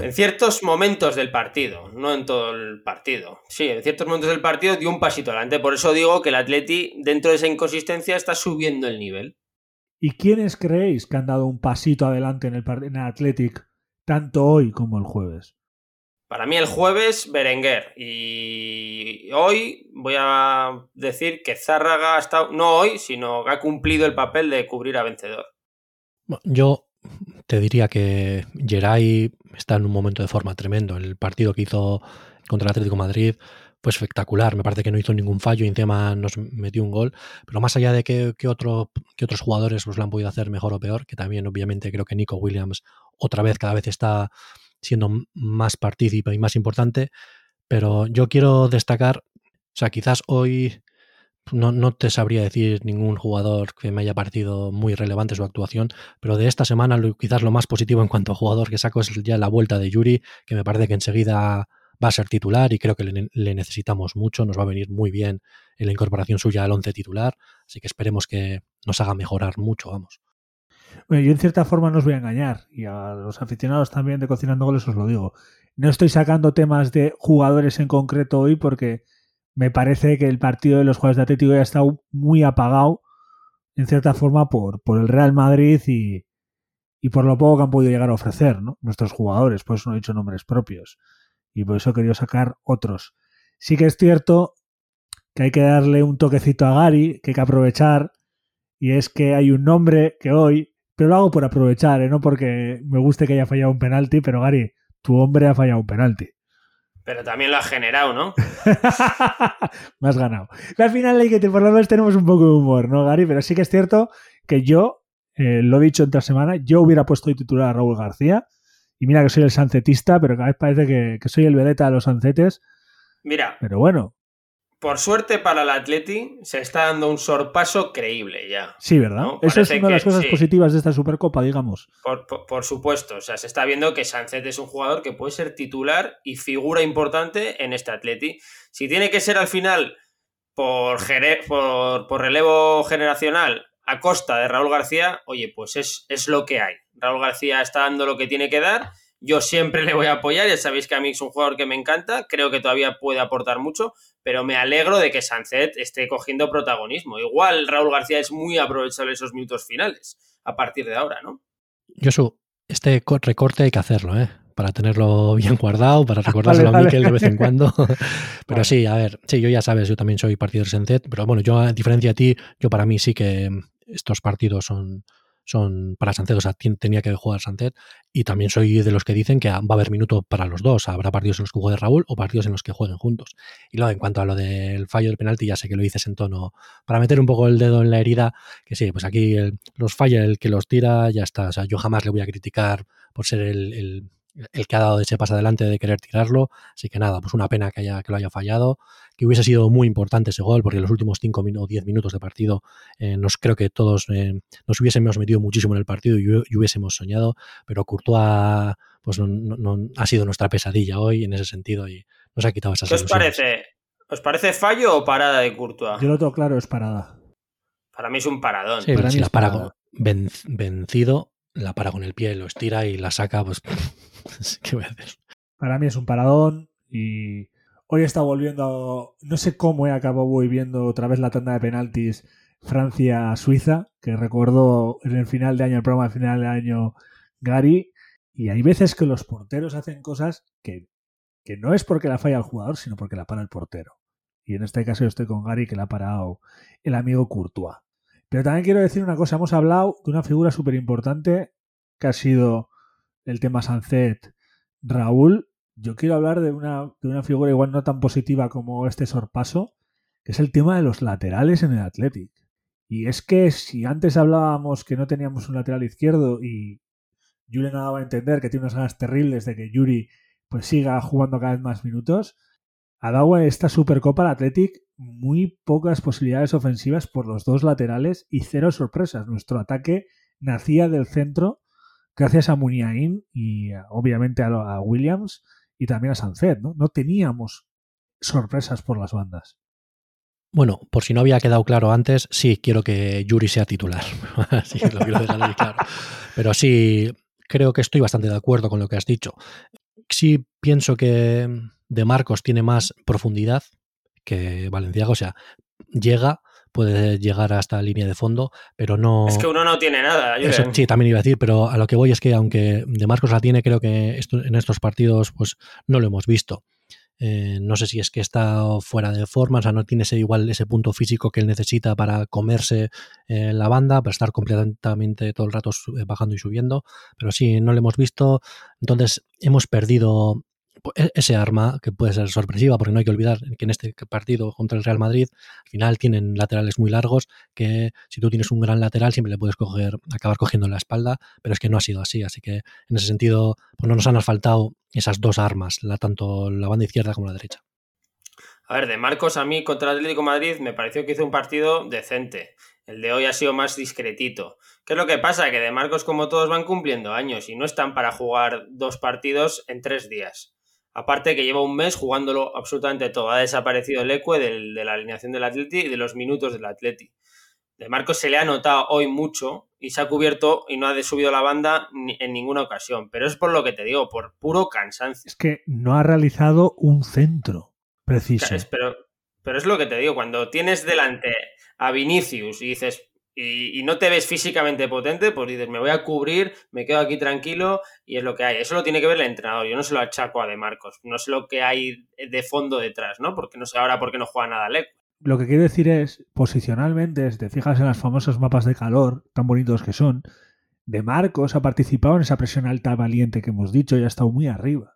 En ciertos momentos del partido, no en todo el partido. Sí, en ciertos momentos del partido dio un pasito adelante. Por eso digo que el Atleti, dentro de esa inconsistencia, está subiendo el nivel. ¿Y quiénes creéis que han dado un pasito adelante en el, en el Athletic, tanto hoy como el jueves? Para mí el jueves, Berenguer. Y hoy voy a decir que Zárraga ha estado, no hoy, sino que ha cumplido el papel de cubrir a vencedor. Yo te diría que Geray está en un momento de forma tremendo. El partido que hizo contra el Atlético Madrid fue espectacular. Me parece que no hizo ningún fallo y encima nos metió un gol. Pero más allá de que, otro, que otros jugadores pues, lo han podido hacer mejor o peor, que también obviamente creo que Nico Williams otra vez cada vez está siendo más partícipe y más importante. Pero yo quiero destacar, o sea, quizás hoy no, no, te sabría decir ningún jugador que me haya parecido muy relevante su actuación, pero de esta semana quizás lo más positivo en cuanto a jugador que saco es ya la vuelta de Yuri, que me parece que enseguida va a ser titular y creo que le, necesitamos mucho, nos va a venir muy bien en la incorporación suya al once titular, así que esperemos que nos haga mejorar mucho, vamos. Bueno, yo en cierta forma no os voy a engañar, y a los aficionados también de Cocinando Goles os lo digo. No estoy sacando temas de jugadores en concreto hoy porque me parece que el partido de los jugadores de Atlético ya ha estado muy apagado, en cierta forma, por, por el Real Madrid y, y por lo poco que han podido llegar a ofrecer ¿no? nuestros jugadores. Por eso no he dicho nombres propios. Y por eso he querido sacar otros. Sí que es cierto que hay que darle un toquecito a Gary, que hay que aprovechar. Y es que hay un nombre que hoy, pero lo hago por aprovechar, ¿eh? no porque me guste que haya fallado un penalti, pero Gary, tu hombre ha fallado un penalti. Pero también lo has generado, ¿no? Me has ganado. Al final hay que por lo menos tenemos un poco de humor, ¿no, Gary? Pero sí que es cierto que yo, eh, lo he dicho en otra semana, yo hubiera puesto de titular a Raúl García. Y mira que soy el sancetista, pero cada vez parece que, que soy el vedeta de los sancetes. Mira. Pero bueno, por suerte para el Atleti se está dando un sorpaso creíble ya. Sí, ¿verdad? Esa es una de las cosas positivas de esta Supercopa, digamos. Por, supuesto, o sea, se está viendo que Sánchez es un jugador que puede ser titular y figura importante en este Atleti. Si tiene que ser al final por, por, relevo generacional a costa de Raúl García, oye, pues es, es lo que hay. Raúl García está dando lo que tiene que dar yo siempre le voy a apoyar, ya sabéis que a mí es un jugador que me encanta, creo que todavía puede aportar mucho, pero me alegro de que Sancet esté cogiendo protagonismo. Igual Raúl García es muy aprovechable esos minutos finales, a partir de ahora, ¿no? Josu, este recorte hay que hacerlo, ¿eh? Para tenerlo bien guardado, para recordárselo a Miquel de vez en cuando. pero sí, a ver, sí, yo ya sabes, yo también soy partido de Sancet, pero bueno, yo a diferencia de ti, yo para mí sí que estos partidos son, son para Sancet, o sea, tenía que jugar Sancet. Y también soy de los que dicen que va a haber minuto para los dos. Habrá partidos en los que juegue Raúl o partidos en los que jueguen juntos. Y luego, en cuanto a lo del fallo del penalti, ya sé que lo dices en tono para meter un poco el dedo en la herida, que sí, pues aquí los falla el que los tira, ya está. O sea, yo jamás le voy a criticar por ser el, el que ha dado ese paso adelante de querer tirarlo. Así que nada, pues una pena que, haya, que lo haya fallado, que hubiese sido muy importante ese gol, porque en los últimos 5 o 10 minutos de partido eh, nos creo que todos eh, nos hubiésemos metido muchísimo en el partido y, hubiésemos soñado, pero Courtois pues no, ha sido nuestra pesadilla hoy en ese sentido y nos ha quitado esas ¿Qué os parece? ¿Os parece fallo o parada de Courtois? Yo lo tengo claro, es parada. Para mí es un paradón. Sí, si la para vencido, la para con el pie, lo estira y la saca, pues ¿qué voy a hacer? Para mí es un paradón y hoy está volviendo, no sé cómo he acabado voy viendo otra vez la tanda de penaltis Francia-Suiza, que recuerdo en el final de año, el programa de final de año Gary, y hay veces que los porteros hacen cosas que, que no es porque la falla el jugador, sino porque la para el portero. Y en este caso yo estoy con Gary, que la ha parado el amigo Courtois. Pero también quiero decir una cosa, hemos hablado de una figura súper importante que ha sido el tema Sancet Raúl. Yo quiero hablar de una, de una figura igual no tan positiva como este sorpaso, que es el tema de los laterales en el Athletic. Y es que si antes hablábamos que no teníamos un lateral izquierdo y Yuri no daba a entender que tiene unas ganas terribles de que Yuri pues siga jugando cada vez más minutos, ha dado esta Supercopa al Athletic muy pocas posibilidades ofensivas por los dos laterales y cero sorpresas. Nuestro ataque nacía del centro gracias a Muniain y obviamente a, Williams y también a Sancet. ¿no? no teníamos sorpresas por las bandas. Bueno, por si no había quedado claro antes, sí, quiero que Yuri sea titular. sí, lo quiero dejar claro. Pero sí, creo que estoy bastante de acuerdo con lo que has dicho. Sí pienso que De Marcos tiene más profundidad que Valenciaga, o sea, llega, puede llegar hasta la línea de fondo, pero no... Es que uno no tiene nada. sí, también iba a decir, pero a lo que voy es que aunque De Marcos la tiene, creo que en estos partidos pues no lo hemos visto. Eh, no sé si es que está fuera de forma, o sea, no tiene ese, igual ese punto físico que él necesita para comerse eh, la banda, para estar completamente todo el rato eh, bajando y subiendo, pero sí, no lo hemos visto. Entonces, hemos perdido ese arma que puede ser sorpresiva, porque no hay que olvidar que en este partido contra el Real Madrid, al final tienen laterales muy largos, que si tú tienes un gran lateral siempre le puedes coger, acabar cogiendo en la espalda, pero es que no ha sido así, así que en ese sentido pues no nos han faltado esas dos armas, la, tanto la banda izquierda como la derecha. A ver, de Marcos a mí contra el Atlético Madrid me pareció que hizo un partido decente. El de hoy ha sido más discretito. ¿Qué es lo que pasa? Que de Marcos, como todos, van cumpliendo años y no están para jugar dos partidos en tres días. Aparte que lleva un mes jugándolo absolutamente todo. Ha desaparecido el ecue de la alineación del Atleti y de los minutos del Atleti. De Marcos se le ha notado hoy mucho y se ha cubierto y no ha subido la banda en ninguna ocasión. Pero es por lo que te digo, por puro cansancio. Es que no ha realizado un centro preciso. pero, pero es lo que te digo, cuando tienes delante a Vinicius y dices, y, no te ves físicamente potente, pues dices, me voy a cubrir, me quedo aquí tranquilo y es lo que hay. Eso lo tiene que ver el entrenador. Yo no se lo achaco a De Marcos. No sé lo que hay de fondo detrás, ¿no? Porque no sé ahora por qué no juega nada Lec. Lo que quiero decir es, posicionalmente, si te fijas en los famosos mapas de calor, tan bonitos que son, De Marcos ha participado en esa presión alta valiente que hemos dicho y ha estado muy arriba.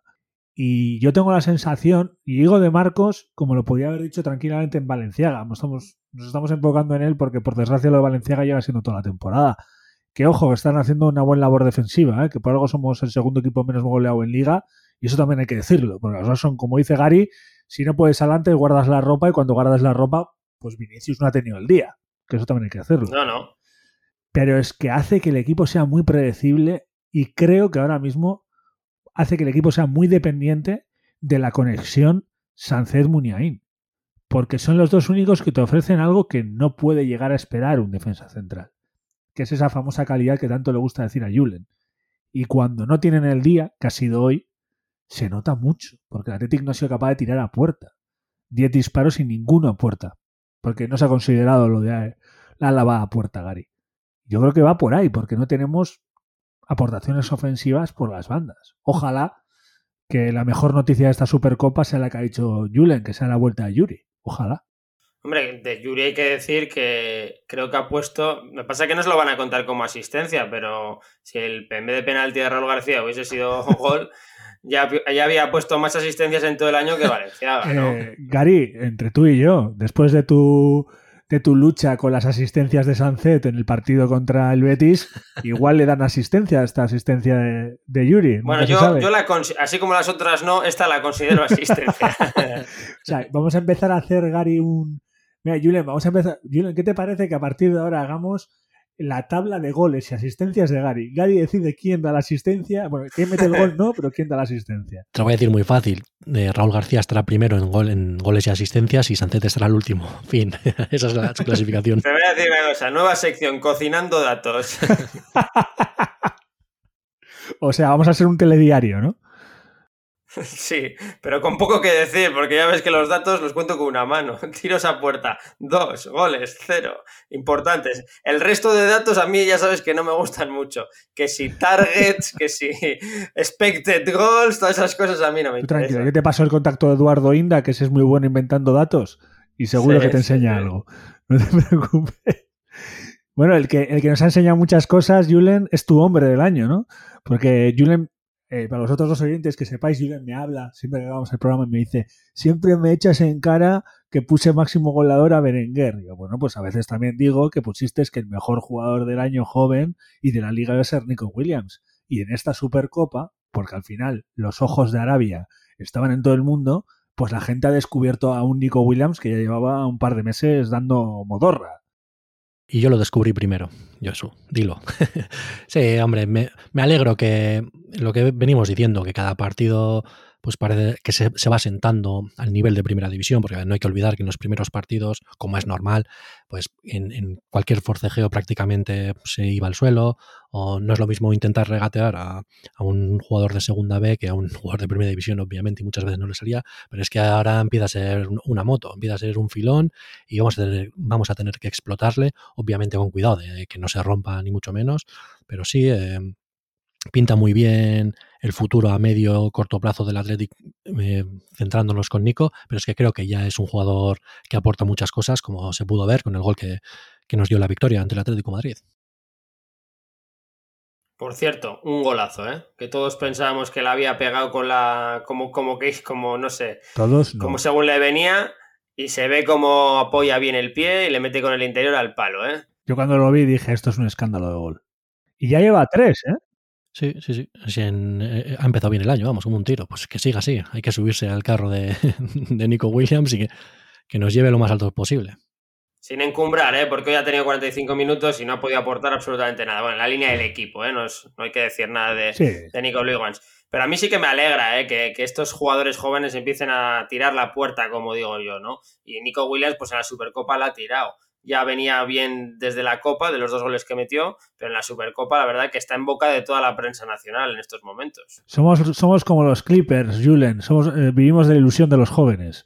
Y yo tengo la sensación, y digo de Marcos, como lo podía haber dicho tranquilamente en Valenciaga, nos estamos, nos estamos enfocando en él porque por desgracia lo de Valenciaga lleva siendo toda la temporada. Que ojo, que están haciendo una buena labor defensiva, ¿eh? que por algo somos el segundo equipo menos goleado en liga, y eso también hay que decirlo, porque las son, como dice Gary, si no puedes adelante, guardas la ropa, y cuando guardas la ropa, pues Vinicius no ha tenido el día, que eso también hay que hacerlo. No, no. Pero es que hace que el equipo sea muy predecible, y creo que ahora mismo hace que el equipo sea muy dependiente de la conexión Sánchez-Muniain. Porque son los dos únicos que te ofrecen algo que no puede llegar a esperar un defensa central. Que es esa famosa calidad que tanto le gusta decir a Julen. Y cuando no tienen el día, que ha sido hoy, se nota mucho. Porque el Athletic no ha sido capaz de tirar a puerta. Diez disparos sin ninguno a puerta. Porque no se ha considerado lo de la lavada a puerta, Gary. Yo creo que va por ahí, porque no tenemos aportaciones ofensivas por las bandas. Ojalá que la mejor noticia de esta Supercopa sea la que ha dicho Julen, que sea la vuelta de Yuri. Ojalá. Hombre, de Yuri hay que decir que creo que ha puesto. Me pasa que no se lo van a contar como asistencia, pero si el PM de penalti de Raúl García hubiese sido gol, ya, ya, había puesto más asistencias en todo el año que Valencia. Eh, Gary, entre tú y yo, después de tu de tu lucha con las asistencias de Sancet en el partido contra el Betis, igual le dan asistencia a esta asistencia de, Yuri. Bueno, yo, yo, la así como las otras no, esta la considero asistencia. o sea, vamos a empezar a hacer, Gary, un... Mira, Julen, vamos a empezar... Julen, ¿qué te parece que a partir de ahora hagamos la tabla de goles y asistencias de Gary. Gary decide quién da la asistencia. Bueno, quién mete el gol no, pero quién da la asistencia. Te lo voy a decir muy fácil. Eh, Raúl García estará primero en, gol, en goles y asistencias y Sancet estará el último. Fin, esa es la clasificación. Te voy a decir una cosa, nueva sección, cocinando datos. o sea, vamos a ser un telediario, ¿no? Sí, pero con poco que decir, porque ya ves que los datos los cuento con una mano. Tiros a puerta, dos, goles, cero. Importantes. El resto de datos a mí ya sabes que no me gustan mucho. Que si targets, que si expected goals, todas esas cosas a mí no me interesan. Tranquilo, yo te paso el contacto de Eduardo Inda, que ese es muy bueno inventando datos y seguro que te enseña algo. No te preocupes. Bueno, el que, el que nos ha enseñado muchas cosas, Julen, es tu hombre del año, ¿no? Porque Julen eh, para los otros dos oyentes que sepáis, Julen me habla, siempre que hagamos el programa, me dice, siempre me echas en cara que puse máximo goleador a Berenguer. Y yo, bueno, pues a veces también digo que pusiste que el mejor jugador del año joven y de la liga debe ser Nico Williams. Y en esta Supercopa, porque al final los ojos de Arabia estaban en todo el mundo, pues la gente ha descubierto a un Nico Williams que ya llevaba un par de meses dando modorra. Y yo lo descubrí primero, Josu, dilo. sí, hombre, me, me, alegro que lo que venimos diciendo, que cada partido pues parece que se, va sentando al nivel de primera división, porque no hay que olvidar que en los primeros partidos, como es normal, pues en, cualquier forcejeo prácticamente se iba al suelo, o no es lo mismo intentar regatear a, un jugador de segunda B que a un jugador de primera división, obviamente, y muchas veces no le salía, pero es que ahora empieza a ser una moto, empieza a ser un filón y vamos a tener, vamos a tener que explotarle, obviamente con cuidado de que no se rompa ni mucho menos, pero sí... Eh, pinta muy bien el futuro a medio corto plazo del Athletic eh, centrándonos con Nico, pero es que creo que ya es un jugador que aporta muchas cosas, como se pudo ver con el gol que, nos dio la victoria ante el Atlético Madrid. Por cierto, un golazo, ¿eh? Que todos pensábamos que la había pegado con la. como, como que como, no sé. Todos Como según le venía. Y se ve como apoya bien el pie y le mete con el interior al palo, ¿eh? Yo cuando lo vi dije, esto es un escándalo de gol. Y ya lleva tres, ¿eh? Sí, sí, sí. Eh, ha empezado bien el año, vamos, como un tiro. Pues que siga así. Hay que subirse al carro de, Nico Williams y que, que, nos lleve lo más alto posible. Sin encumbrar, ¿eh? porque hoy ha tenido 45 minutos y no ha podido aportar absolutamente nada. Bueno, en la línea del equipo, ¿eh? no, hay que decir nada de, de Nico Williams. Pero a mí sí que me alegra ¿eh? que, que, estos jugadores jóvenes empiecen a tirar la puerta, como digo yo, ¿no? Y Nico Williams, pues en la Supercopa la ha tirado ya venía bien desde la Copa, de los dos goles que metió, pero en la Supercopa la verdad que está en boca de toda la prensa nacional en estos momentos. Somos, somos como los Clippers, Julen, somos, eh, vivimos de la ilusión de los jóvenes.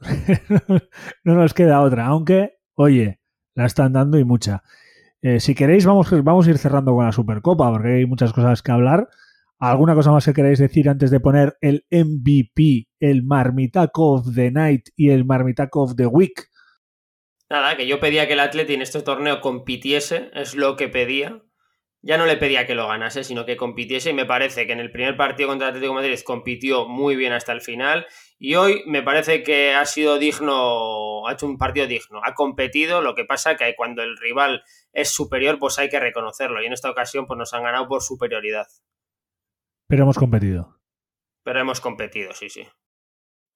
no nos queda otra, aunque, oye, la están dando y mucha. Eh, si queréis, vamos, vamos a ir cerrando con la Supercopa, porque hay muchas cosas que hablar. ¿Alguna cosa más que queráis decir antes de poner el MVP, el Marmitaco of the Night y el Marmitaco of the Week? Nada, que yo pedía que el Atleti en este torneo compitiese, es lo que pedía. Ya no le pedía que lo ganase, sino que compitiese y me parece que en el primer partido contra el Atlético de Madrid compitió muy bien hasta el final y hoy me parece que ha sido digno, ha hecho un partido digno, ha competido, lo que pasa que cuando el rival es superior pues hay que reconocerlo y en esta ocasión pues nos han ganado por superioridad. Pero hemos competido. Pero hemos competido, sí, sí.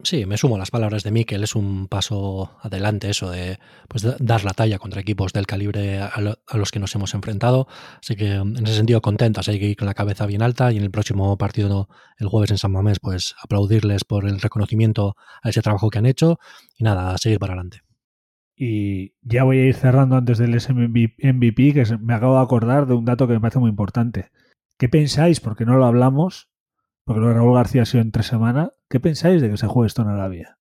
Sí, me sumo a las palabras de Mikel. Es un paso adelante eso de pues, dar la talla contra equipos del calibre a, los que nos hemos enfrentado. Así que en ese sentido contentos. Hay que ir con la cabeza bien alta y en el próximo partido, el jueves en San Mamés, pues aplaudirles por el reconocimiento a ese trabajo que han hecho y nada, a seguir para adelante. Y ya voy a ir cerrando antes del MVP, que me acabo de acordar de un dato que me parece muy importante. ¿Qué pensáis? Porque no lo hablamos porque lo de Raúl García ha sido en tres semanas, ¿qué pensáis de que se juegue esto en Arabia?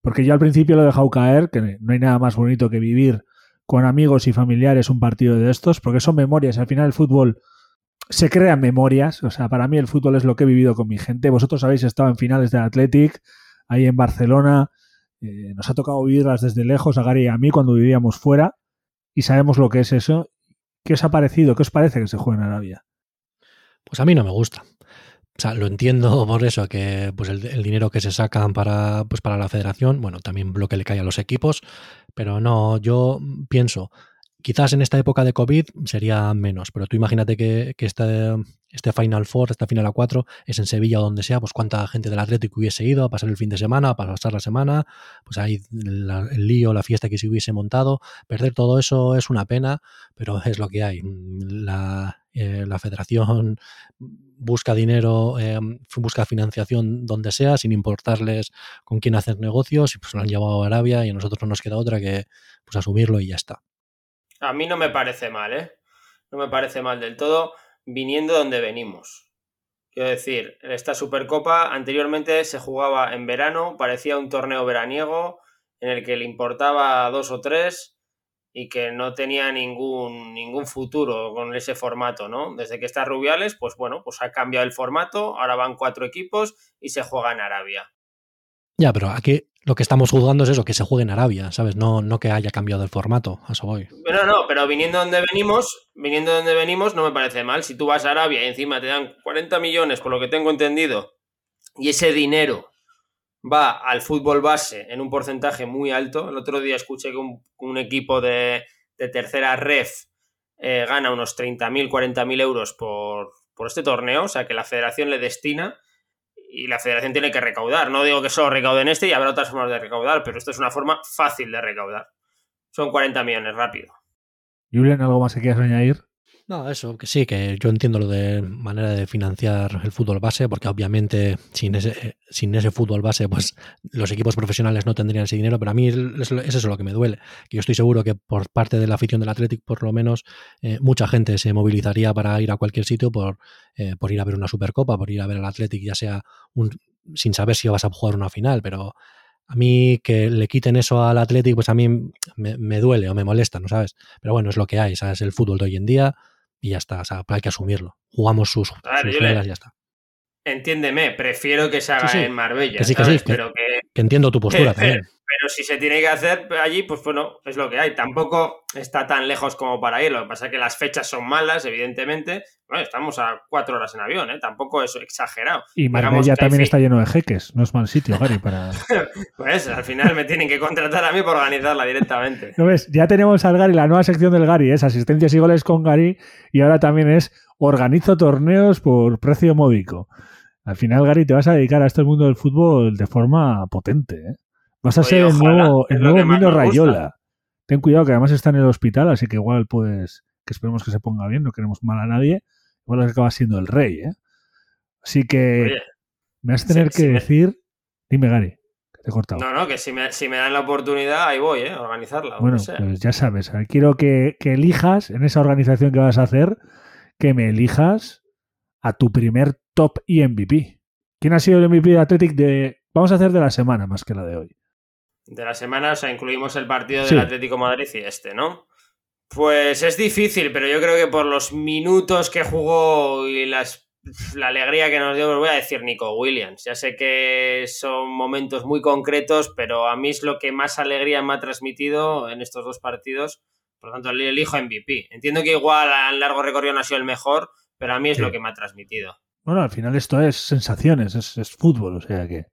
Porque yo al principio lo he dejado caer, que no hay nada más bonito que vivir con amigos y familiares un partido de estos, porque son memorias. Al final el fútbol se crean memorias. O sea, para mí el fútbol es lo que he vivido con mi gente. Vosotros habéis estado en finales del Athletic, ahí en Barcelona. Eh, nos ha tocado vivirlas desde lejos, a Gary y a mí, cuando vivíamos fuera, y sabemos lo que es eso. ¿Qué os ha parecido? ¿Qué os parece que se juegue en Arabia? Pues a mí no me gusta. O sea, lo entiendo por eso, que pues el, dinero que se sacan para, pues para la federación, bueno, también lo que le cae a los equipos, Pero no, yo pienso, Quizás en esta época de COVID sería menos, pero tú imagínate que, este, este Final Four, esta Final A4, es en Sevilla o donde sea, pues cuánta gente del Atlético hubiese ido a pasar el fin de semana, a pasar la semana, pues ahí el lío, la fiesta que se hubiese montado. Perder todo eso es una pena, pero es lo que hay. La, eh, federación busca dinero, eh, busca financiación donde sea, sin importarles con quién hacer negocios, y pues lo han llevado a Arabia y a nosotros no nos queda otra que pues asumirlo y ya está. A mí no me parece mal, ¿eh? No me parece mal del todo, viniendo donde venimos. Quiero decir, esta Supercopa anteriormente se jugaba en verano, parecía un torneo veraniego en el que le importaba dos o tres y que no tenía ningún, ningún futuro con ese formato, ¿no? Desde que está Rubiales, pues bueno, pues ha cambiado el formato, ahora van cuatro equipos y se juega en Arabia. Ya, pero aquí lo que estamos juzgando es eso, que se juegue en Arabia, ¿sabes? No, no que haya cambiado el formato, a eso voy. No, no, pero viniendo donde venimos, viniendo donde venimos, no me parece mal. Si tú vas a Arabia y encima te dan 40 millones, por lo que tengo entendido, y ese dinero va al fútbol base en un porcentaje muy alto. El otro día escuché que un, equipo de, tercera ref eh, gana unos 30.000, 40.000 euros por, por este torneo, o sea que la federación le destina y la federación tiene que recaudar. No digo que solo recauden este y habrá otras formas de recaudar, pero esto es una forma fácil de recaudar. Son 40 millones rápido. Julian, ¿algo más que quieras añadir? No, eso, que sí, que yo entiendo lo de manera de financiar el fútbol base, porque obviamente sin ese, sin ese fútbol base, pues los equipos profesionales no tendrían ese dinero, pero a mí es, eso lo que me duele. Que yo estoy seguro que por parte de la afición del Athletic, por lo menos, eh, mucha gente se movilizaría para ir a cualquier sitio por, eh, por ir a ver una Supercopa, por ir a ver al Athletic, ya sea un, sin saber si vas a jugar una final, pero a mí que le quiten eso al Athletic, pues a mí me, me duele o me molesta, ¿no sabes? Pero bueno, es lo que hay, ¿sabes? El fútbol de hoy en día y ya está. O sea, hay que asumirlo. Jugamos sus, reglas y ya está. Entiéndeme, prefiero que se haga en Marbella. Que sí, que sí, pero que, entiendo tu postura también. Pero si se tiene que hacer allí, pues bueno, es lo que hay. Tampoco está tan lejos como para ir. Lo que pasa es que las fechas son malas, evidentemente. Bueno, estamos a cuatro horas en avión, ¿eh? Tampoco es exagerado. Y Marbella también está lleno de jeques. No es mal sitio, Gary, para... pues al final me tienen que contratar a mí por organizarla directamente. ¿No ves? Ya tenemos al Gary, la nueva sección del Gary es asistencias y goles con Gary y ahora también es organizo torneos por precio módico. Al final, Gary, te vas a dedicar a este mundo del fútbol de forma potente. ¿eh? Vas a ser el nuevo, el nuevo Mino Rayola. Ten cuidado que además está en el hospital, así que igual pues que esperemos que se ponga bien, no queremos mal a nadie. Igual acaba siendo el rey, ¿eh? Así que me vas a tener que decir. Dime, Gary, que te he cortado. No, no, que si me, si me dan la oportunidad, ahí voy, ¿eh? A organizarla. Bueno, pues ya sabes, quiero que, que elijas en esa organización que vas a hacer, que me elijas a tu primer top y MVP. ¿Quién ha sido el MVP de Athletic de... Vamos a hacer de la semana más que la de hoy. De la semana, o sea, incluimos el partido del Atlético Madrid y este, ¿no? Pues es difícil, pero yo creo que por los minutos que jugó y las, la alegría que nos dio, os voy a decir Nico Williams. Ya sé que son momentos muy concretos, pero a mí es lo que más alegría me ha transmitido en estos dos partidos. Por lo tanto, elijo MVP. Entiendo que igual a largo recorrido no ha sido el mejor, pero a mí es lo que me ha transmitido. Bueno, al final esto es sensaciones, es, fútbol, o sea que...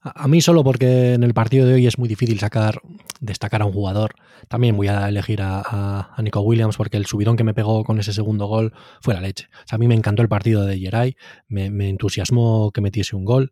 A, mí solo porque en el partido de hoy es muy difícil sacar, destacar a un jugador. También voy a elegir a, Nico Williams porque el subidón que me pegó con ese segundo gol fue la leche. O sea, a mí me encantó el partido de Geray, me, me entusiasmó que metiese un gol.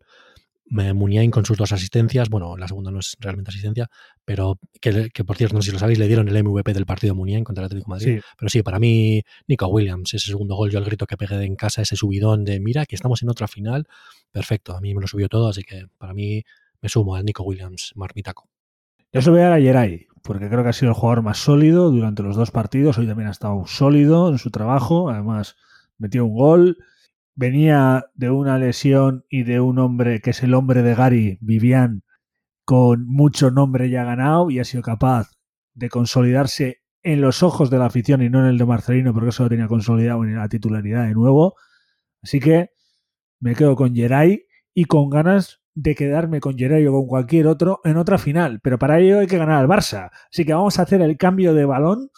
Muniain con sus dos asistencias, bueno, la segunda no es realmente asistencia, pero que, por cierto, no sé si lo sabéis, le dieron el MVP del partido Muniain contra el Atlético de Madrid. Pero sí, para mí, Nico Williams, ese segundo gol, yo el grito que pegué en casa, ese subidón de mira, que estamos en otra final, perfecto, a mí me lo subió todo, así que para mí me sumo al Nico Williams, marmitaco. Yo se voy a Yeray, porque creo que ha sido el jugador más sólido durante los dos partidos, hoy también ha estado sólido en su trabajo, además metió un gol venía de una lesión y de un hombre que es el hombre de Gary, Vivian, con mucho nombre ya ganado y ha sido capaz de consolidarse en los ojos de la afición y no en el de Marcelino, porque eso lo tenía consolidado en la titularidad de nuevo. Así que me quedo con Geray y con ganas de quedarme con Geray o con cualquier otro en otra final. Pero para ello hay que ganar al Barça. Así que vamos a hacer el cambio de balón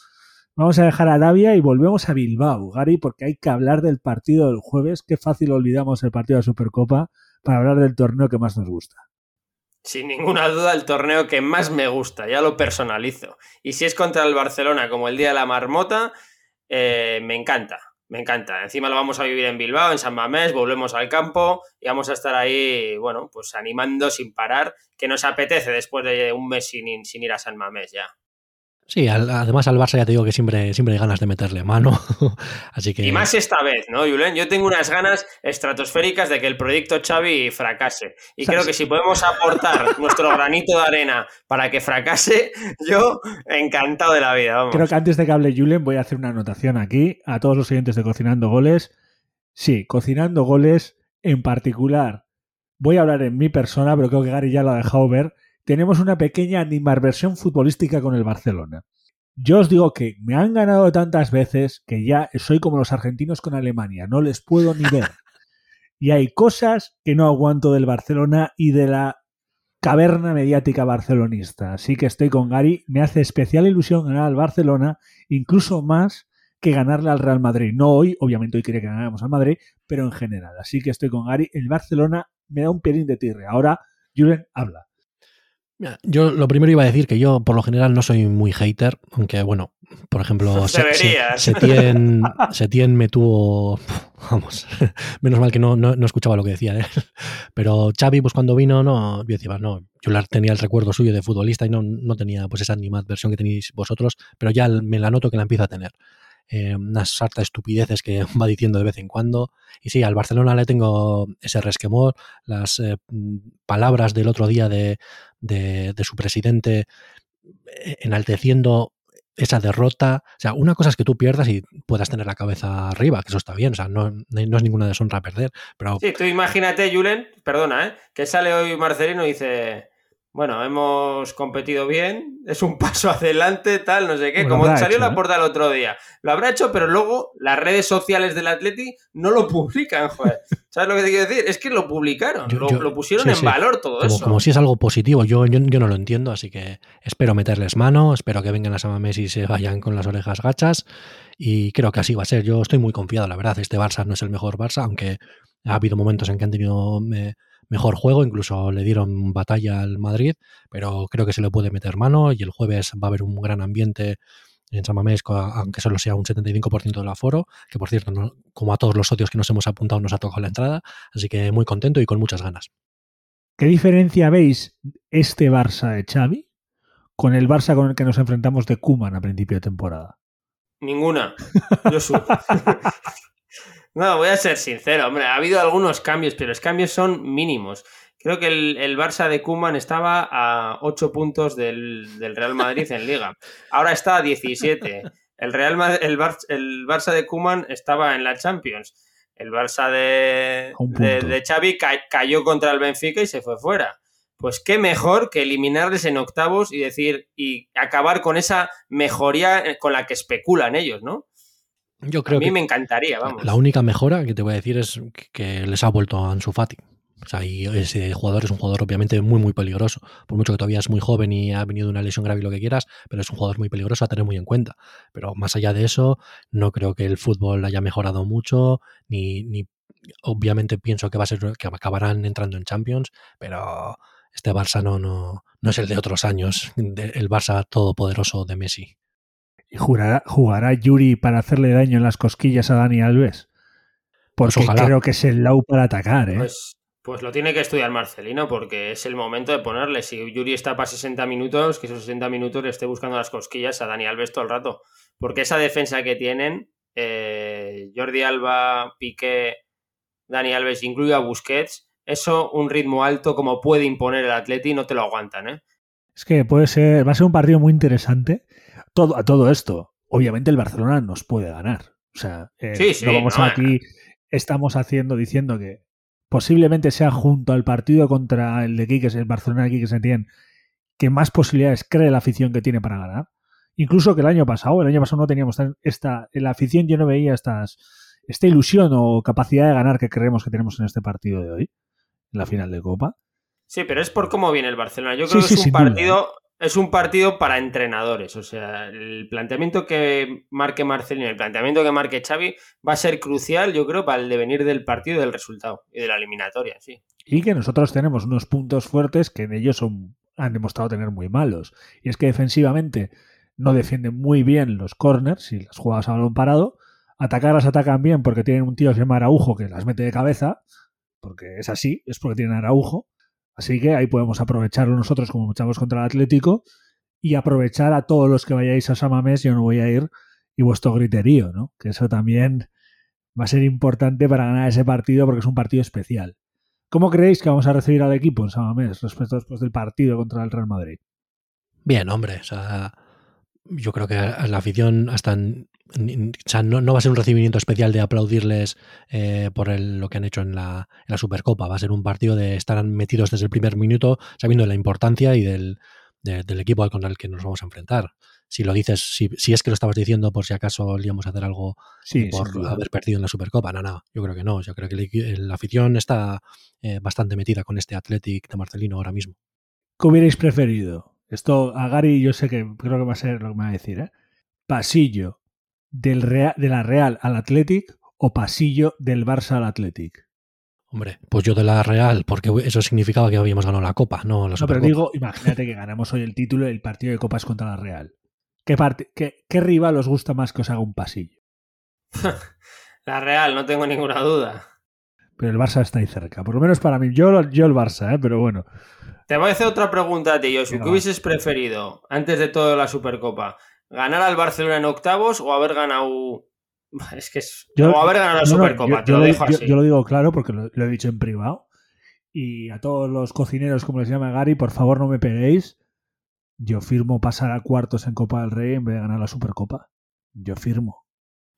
Vamos a dejar Arabia y volvemos a Bilbao, Gary, porque hay que hablar del partido del jueves. Qué fácil olvidamos el partido de Supercopa para hablar del torneo que más nos gusta. sin ninguna duda, el torneo que más me gusta, ya lo personalizo. Y si es contra el Barcelona como el día de la marmota, eh, me encanta, me encanta. Encima lo vamos a vivir en Bilbao, en San Mamés, volvemos al campo y vamos a estar ahí, bueno, pues animando sin parar, que nos apetece después de un mes sin, sin ir a San Mamés ya. Sí, además al Barça ya te digo que siempre, siempre hay ganas de meterle mano. Así que... Y más esta vez, ¿no, Julen? Yo tengo unas ganas estratosféricas de que el proyecto Xavi fracase. Y creo que si podemos aportar nuestro granito de arena para que fracase, yo encantado de la vida. Vamos. Creo que antes de que hable Julen voy a hacer una anotación aquí a todos los oyentes de Cocinando Goles. Sí, Cocinando Goles en particular. Voy a hablar en mi persona, pero creo que Gary ya lo ha dejado ver tenemos una pequeña animarversión futbolística con el Barcelona. Yo os digo que me han ganado tantas veces que ya soy como los argentinos con Alemania, no les puedo ni ver. Y hay cosas que no aguanto del Barcelona y de la caverna mediática barcelonista. Así que estoy con Gary. Me hace especial ilusión ganar al Barcelona, incluso más que ganarle al Real Madrid. No hoy, obviamente hoy quería que ganáramos al Madrid, pero en general. Así que estoy con Gary. El Barcelona me da un pelín de tirre. Ahora, Julen, habla. Yo lo primero iba a decir que yo por lo general no soy muy hater, aunque bueno, por ejemplo, Setien, Setien me tuvo, vamos, menos mal que no, no, escuchaba lo que decía él, pero Xavi pues cuando vino, no, yo decía, no, yo tenía el recuerdo suyo de futbolista y no, no tenía pues esa versión que tenéis vosotros, pero ya me la noto que la empiezo a tener. Eh, unas sarta estupideces que va diciendo de vez en cuando. Y sí, al Barcelona le tengo ese resquemor, las eh, palabras del otro día de, de, su presidente eh, enalteciendo esa derrota. O sea, una cosa es que tú pierdas y puedas tener la cabeza arriba, que eso está bien, o sea, no, no es ninguna deshonra perder. Pero... Sí, tú imagínate, Julen, perdona, ¿eh? que sale hoy Marcelino y dice bueno, hemos competido bien, es un paso adelante, tal, no sé qué, como salió la ¿eh? puerta el otro día. Lo habrá hecho, pero luego las redes sociales del Atleti no lo publican, joder. ¿Sabes lo que te quiero decir? Es que lo publicaron, lo, pusieron en valor todo eso. Como si es algo positivo, yo, yo, no lo entiendo, así que espero meterles mano, espero que vengan a Sama Messi y se vayan con las orejas gachas, y creo que así va a ser. Yo estoy muy confiado, la verdad, este Barça no es el mejor Barça, aunque ha habido momentos en que han tenido... Eh, mejor juego, incluso le dieron batalla al Madrid, pero creo que se le puede meter mano y el jueves va a haber un gran ambiente en San Mamés, aunque solo sea un 75% del aforo, que por cierto, como a todos los socios que nos hemos apuntado, nos ha tocado la entrada, así que muy contento y con muchas ganas. ¿Qué diferencia veis este Barça de Xavi con el Barça con el que nos enfrentamos de Kuman a principio de temporada? Ninguna. Yo No, voy a ser sincero, hombre, ha habido algunos cambios, pero los cambios son mínimos. Creo que el, Barça de Kuman estaba a 8 puntos del, Real Madrid en Liga. Ahora está a 17. El, Real el, el Barça de Kuman estaba en la Champions. El Barça de, de, Xavi cayó contra el Benfica y se fue fuera. Pues qué mejor que eliminarles en octavos y decir y acabar con esa mejoría con la que especulan ellos, ¿no? Yo creo a mí me encantaría, vamos. La única mejora que te voy a decir es que les ha vuelto a Ansu Fati. O sea, y ese jugador es un jugador obviamente muy, muy peligroso. Por mucho que todavía es muy joven y ha venido una lesión grave y lo que quieras, pero es un jugador muy peligroso a tener muy en cuenta. Pero más allá de eso, no creo que el fútbol haya mejorado mucho, ni, ni obviamente pienso que va a ser que acabarán entrando en Champions, pero este Barça no, no, no es el de otros años, el Barça todopoderoso de Messi. ¿Y jugará, Yuri para hacerle daño en las cosquillas a Dani Alves? Pues porque creo que es el Lau para atacar, ¿eh? Pues, pues, lo tiene que estudiar Marcelino, porque es el momento de ponerle. Si Yuri está para 60 minutos, que esos 60 minutos le esté buscando las cosquillas a Dani Alves todo el rato. Porque esa defensa que tienen, eh, Jordi Alba, Piqué, Dani Alves, incluido a Busquets, eso, un ritmo alto como puede imponer el Atleti, no te lo aguantan, ¿eh? Es que puede ser, va a ser un partido muy interesante todo, a todo esto, obviamente el Barcelona nos puede ganar. O sea, eh, no vamos aquí, estamos haciendo, diciendo que posiblemente sea junto al partido contra el de Quique, el Barcelona de se tiene que más posibilidades cree la afición que tiene para ganar. Incluso que el año pasado, el año pasado no teníamos esta, en la afición yo no veía estas, esta ilusión o capacidad de ganar que creemos que tenemos en este partido de hoy, en la final de Copa. Sí, pero es por cómo viene el Barcelona. Yo creo que es un partido es un partido para entrenadores. O sea, el planteamiento que marque Marcelino, el planteamiento que marque Xavi va a ser crucial, yo creo, para el devenir del partido del resultado y de la eliminatoria, sí. Y que nosotros tenemos unos puntos fuertes que en ellos son, han demostrado tener muy malos. Y es que defensivamente no defienden muy bien los corners y las jugadas a balón parado. Atacar las atacan bien porque tienen un tío que se llama Araujo que las mete de cabeza, porque es así, es porque tienen Araujo. Así que ahí podemos aprovecharlo nosotros como luchamos contra el Atlético y aprovechar a todos los que vayáis a Samamés, yo no voy a ir, y vuestro griterío, ¿no? Que eso también va a ser importante para ganar ese partido porque es un partido especial. ¿Cómo creéis que vamos a recibir al equipo en Samamés respecto después del partido contra el Real Madrid? Bien, hombre, o sea, yo creo que la afición hasta o sea, no, va a ser un recibimiento especial de aplaudirles eh, por lo que han hecho en la, Supercopa. Va a ser un partido de estar metidos desde el primer minuto, sabiendo de la importancia y del, equipo contra el que nos vamos a enfrentar. Si lo dices, si, es que lo estabas diciendo por si acaso íbamos a hacer algo por haber perdido en la Supercopa. No, no, yo creo que no. Yo creo que la afición está eh, bastante metida con este Athletic de Marcelino ahora mismo. ¿Qué hubierais preferido? Esto a Gary yo sé que creo que va a ser lo que me va a decir. ¿eh? Pasillo del Real, de la Real al Athletic o pasillo del Barça al Athletic? Hombre, pues yo de la Real, porque eso significaba que habíamos ganado la Copa, no la No, pero digo, imagínate que ganamos hoy el título del partido de Copas contra la Real. ¿Qué, qué, ¿Qué rival os gusta más que os haga un pasillo? la Real, no tengo ninguna duda. Pero el Barça está ahí cerca, por lo menos para mí. Yo, yo el Barça, ¿eh? pero bueno. Te voy a hacer otra pregunta a ti, Josu. ¿Qué hubieses preferido antes de todo la Supercopa? Ganar al Barcelona en octavos o haber ganado. Es que es. o haber ganado la Supercopa, te lo, dejo así. Yo, lo digo claro porque lo, he dicho en privado. Y a todos los cocineros, como les llama Gary, por favor no me peguéis. Yo firmo pasar a cuartos en Copa del Rey en vez de ganar la Supercopa. Yo firmo.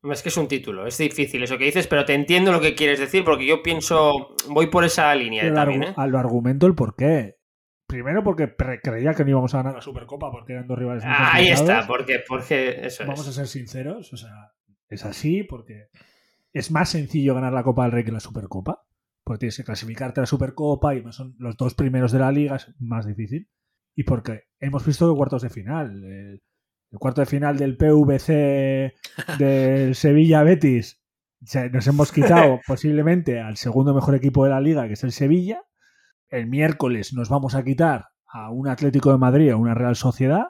Es que es un título, es difícil eso que dices, pero te entiendo lo que quieres decir porque yo pienso, voy por esa línea también. ¿eh? Lo argumento el por qué. Primero porque creía que no íbamos a ganar la Supercopa porque eran dos rivales. ahí está, porque, porque eso Vamos a ser sinceros, o sea, es así porque es más sencillo ganar la Copa del Rey que la Supercopa. Porque tienes que clasificarte a la Supercopa y son los dos primeros de la liga, es más difícil. Y porque hemos visto que cuartos de final, el, cuarto de final del PVC del Sevilla Betis, nos hemos quitado posiblemente al segundo mejor equipo de la liga, que es el Sevilla el miércoles nos vamos a quitar a un Atlético de Madrid o una Real Sociedad,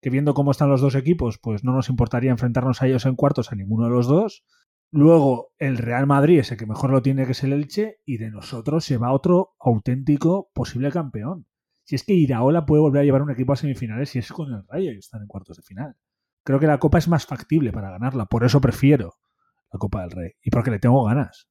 que viendo cómo están los dos equipos, pues no nos importaría enfrentarnos a ellos en cuartos a ninguno de los dos. Luego el Real Madrid es el que mejor lo tiene, que es el Elche, y de nosotros se va otro auténtico posible campeón. Si es que Iraola puede volver a llevar un equipo a semifinales si es con el Rayo y están en cuartos de final. Creo que la Copa es más factible para ganarla, por eso prefiero la Copa del Rey y porque le tengo ganas.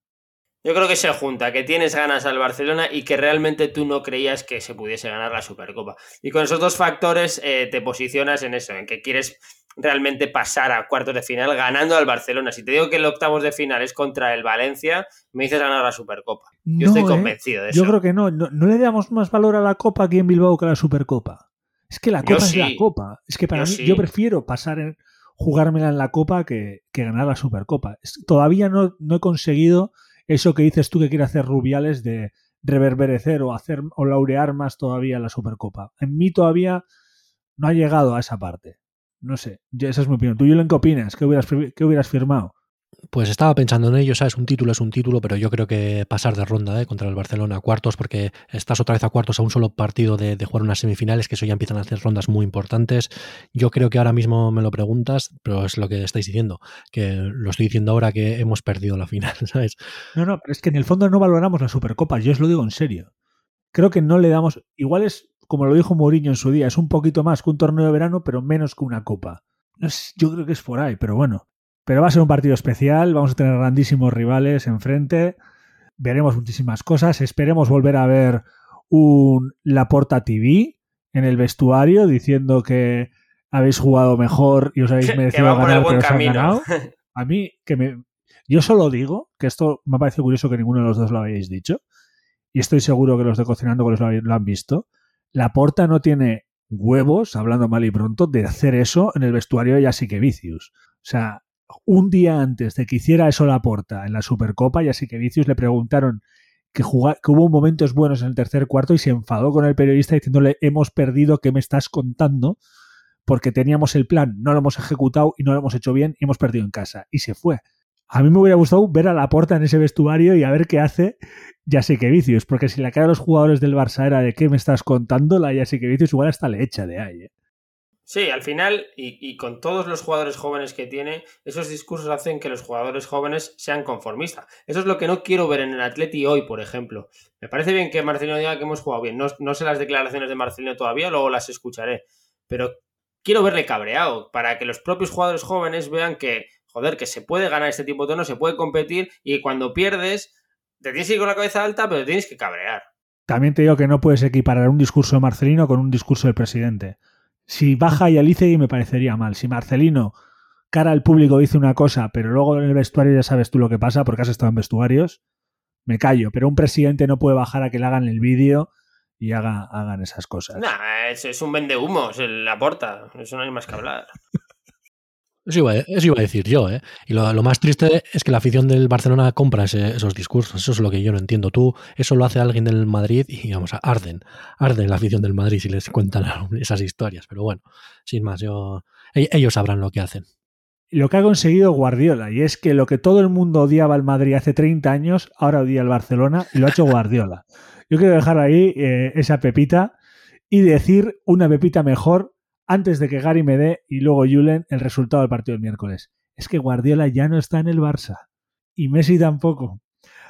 Yo creo que se junta, que tienes ganas al Barcelona y que realmente tú no creías que se pudiese ganar la Supercopa. Y con esos dos factores eh, te posicionas en eso, en que quieres realmente pasar a cuartos de final ganando al Barcelona. Si te digo que el octavos de final es contra el Valencia, me dices ganar la Supercopa. Yo estoy ¿eh? convencido de eso. Yo creo que no. no. le damos más valor a la Copa aquí en Bilbao que a la Supercopa. Es que la Copa es la Copa. Es que para mí yo prefiero pasar en, jugármela en la Copa que, ganar la Supercopa. todavía no, no he conseguido eso que dices tú que quiere hacer Rubiales de reverberecer o hacer o laurear más todavía la Supercopa. En mí todavía no ha llegado a esa parte. No sé, esa es mi opinión. ¿Tú, Julen, qué opinas? ¿Qué hubieras, qué hubieras firmado? Pues estaba pensando en ello, ¿sabes? Un título es un título, pero yo creo que pasar de ronda ¿eh? contra el Barcelona a cuartos, porque estás otra vez a cuartos a un solo partido de, jugar unas semifinales, que eso ya empiezan a hacer rondas muy importantes. Yo creo que ahora mismo me lo preguntas, pero es lo que estáis diciendo, que lo estoy diciendo ahora que hemos perdido la final, ¿sabes? No, no, pero es que en el fondo no valoramos la Supercopa, yo os lo digo en serio. Creo que no le damos, igual es, como lo dijo Mourinho en su día, es un poquito más que un torneo de verano, pero menos que una copa. yo creo que es por ahí, pero bueno. Pero va a ser un partido especial, vamos a tener grandísimos rivales enfrente, veremos muchísimas cosas, esperemos volver a ver un Laporta TV en el vestuario diciendo que habéis jugado mejor y os habéis merecido ganar, pero os han ganado. A mí, que me... Yo solo digo, que esto me parece curioso que ninguno de los dos lo habéis dicho, y estoy seguro que los de Cocinando con lo, lo han visto, Laporta no tiene huevos, hablando mal y pronto, de hacer eso en el vestuario de que Vicius. O sea, un día antes de que hiciera eso la porta en la Supercopa, y así que Vicius le preguntaron que, que hubo momentos buenos en el tercer cuarto y se enfadó con el periodista diciéndole hemos perdido, ¿qué me estás contando? Porque teníamos el plan, no lo hemos ejecutado y no lo hemos hecho bien y hemos perdido en casa. Y se fue. A mí me hubiera gustado ver a la porta en ese vestuario y a ver qué hace ya sé que vicios, porque si la cara de los jugadores del Barça era de qué me estás contando, la ya sé que vicios igual hasta le echa de ahí. ¿eh? Sí, al final, y, con todos los jugadores jóvenes que tiene, esos discursos hacen que los jugadores jóvenes sean conformistas. Eso es lo que no quiero ver en el Atleti hoy, por ejemplo. Me parece bien que Marcelino diga que hemos jugado bien. No, no sé las declaraciones de Marcelino todavía, luego las escucharé. Pero quiero verle cabreado para que los propios jugadores jóvenes vean que, joder, que se puede ganar este tipo de tono, se puede competir y cuando pierdes te tienes que ir con la cabeza alta, pero tienes que cabrear. También te digo que no puedes equiparar un discurso de Marcelino con un discurso del presidente. Si baja y Alice me parecería mal. Si Marcelino, cara al público, dice una cosa, pero luego en el vestuario ya sabes tú lo que pasa porque has estado en vestuarios, me callo. Pero un presidente no puede bajar a que le hagan el vídeo y haga, hagan esas cosas. Nah, es, es un vende humos, la aporta. Eso no hay más que hablar. Eso iba, a decir yo, ¿eh? Y lo, más triste es que la afición del Barcelona compra esos discursos. Eso es lo que yo no entiendo. Tú, eso lo hace alguien del Madrid y, vamos, arden. Arden la afición del Madrid si les cuentan esas historias. Pero bueno, sin más, yo, e, ellos sabrán lo que hacen. Lo que ha conseguido Guardiola, y es que lo que todo el mundo odiaba al Madrid hace 30 años, ahora odia al Barcelona y lo ha hecho Guardiola. Yo quiero dejar ahí eh, esa pepita y decir una pepita mejor antes de que Gary me dé y luego Julen el resultado del partido del miércoles. Es que Guardiola ya no está en el Barça y Messi tampoco.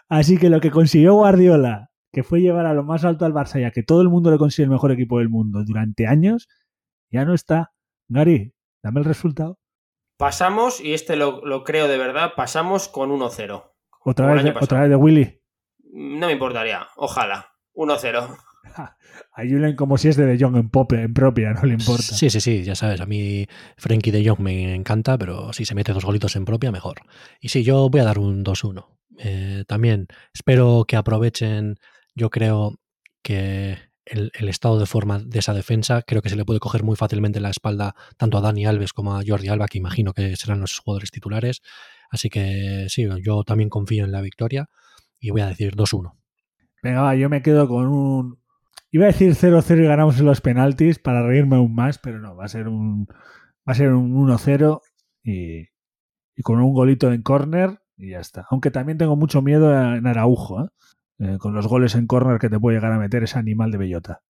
Así que lo que consiguió Guardiola, que fue llevar a lo más alto al Barça ya que todo el mundo le consigue el mejor equipo del mundo durante años, ya no está. Gary, dame el resultado. Pasamos, y este lo, creo de verdad, pasamos con 1-0. ¿Otra vez, ¿Otra vez de Willy? No me importaría, ojalá. 1-0. A Julen como si es de De Jong en, en propia, no le importa. Sí, sí, sí, ya sabes, a mí Frankie De Jong me encanta, pero si se mete dos golitos en propia, mejor. Y sí, yo voy a dar un 2-1. Eh, también espero que aprovechen, yo creo que el, estado de forma de esa defensa, creo que se le puede coger muy fácilmente la espalda tanto a Dani Alves como a Jordi Alba, que imagino que serán los jugadores titulares. Así que sí, yo también confío en la victoria y voy a decir 2-1. Venga, va, yo me quedo con un Iba a decir 0-0 y ganamos en los penaltis para reírme aún más, pero no, va a ser un va a ser un 1-0 y, con un golito en córner y ya está. Aunque también tengo mucho miedo en Araujo, ¿eh? Eh, con los goles en córner que te puede llegar a meter ese animal de bellota.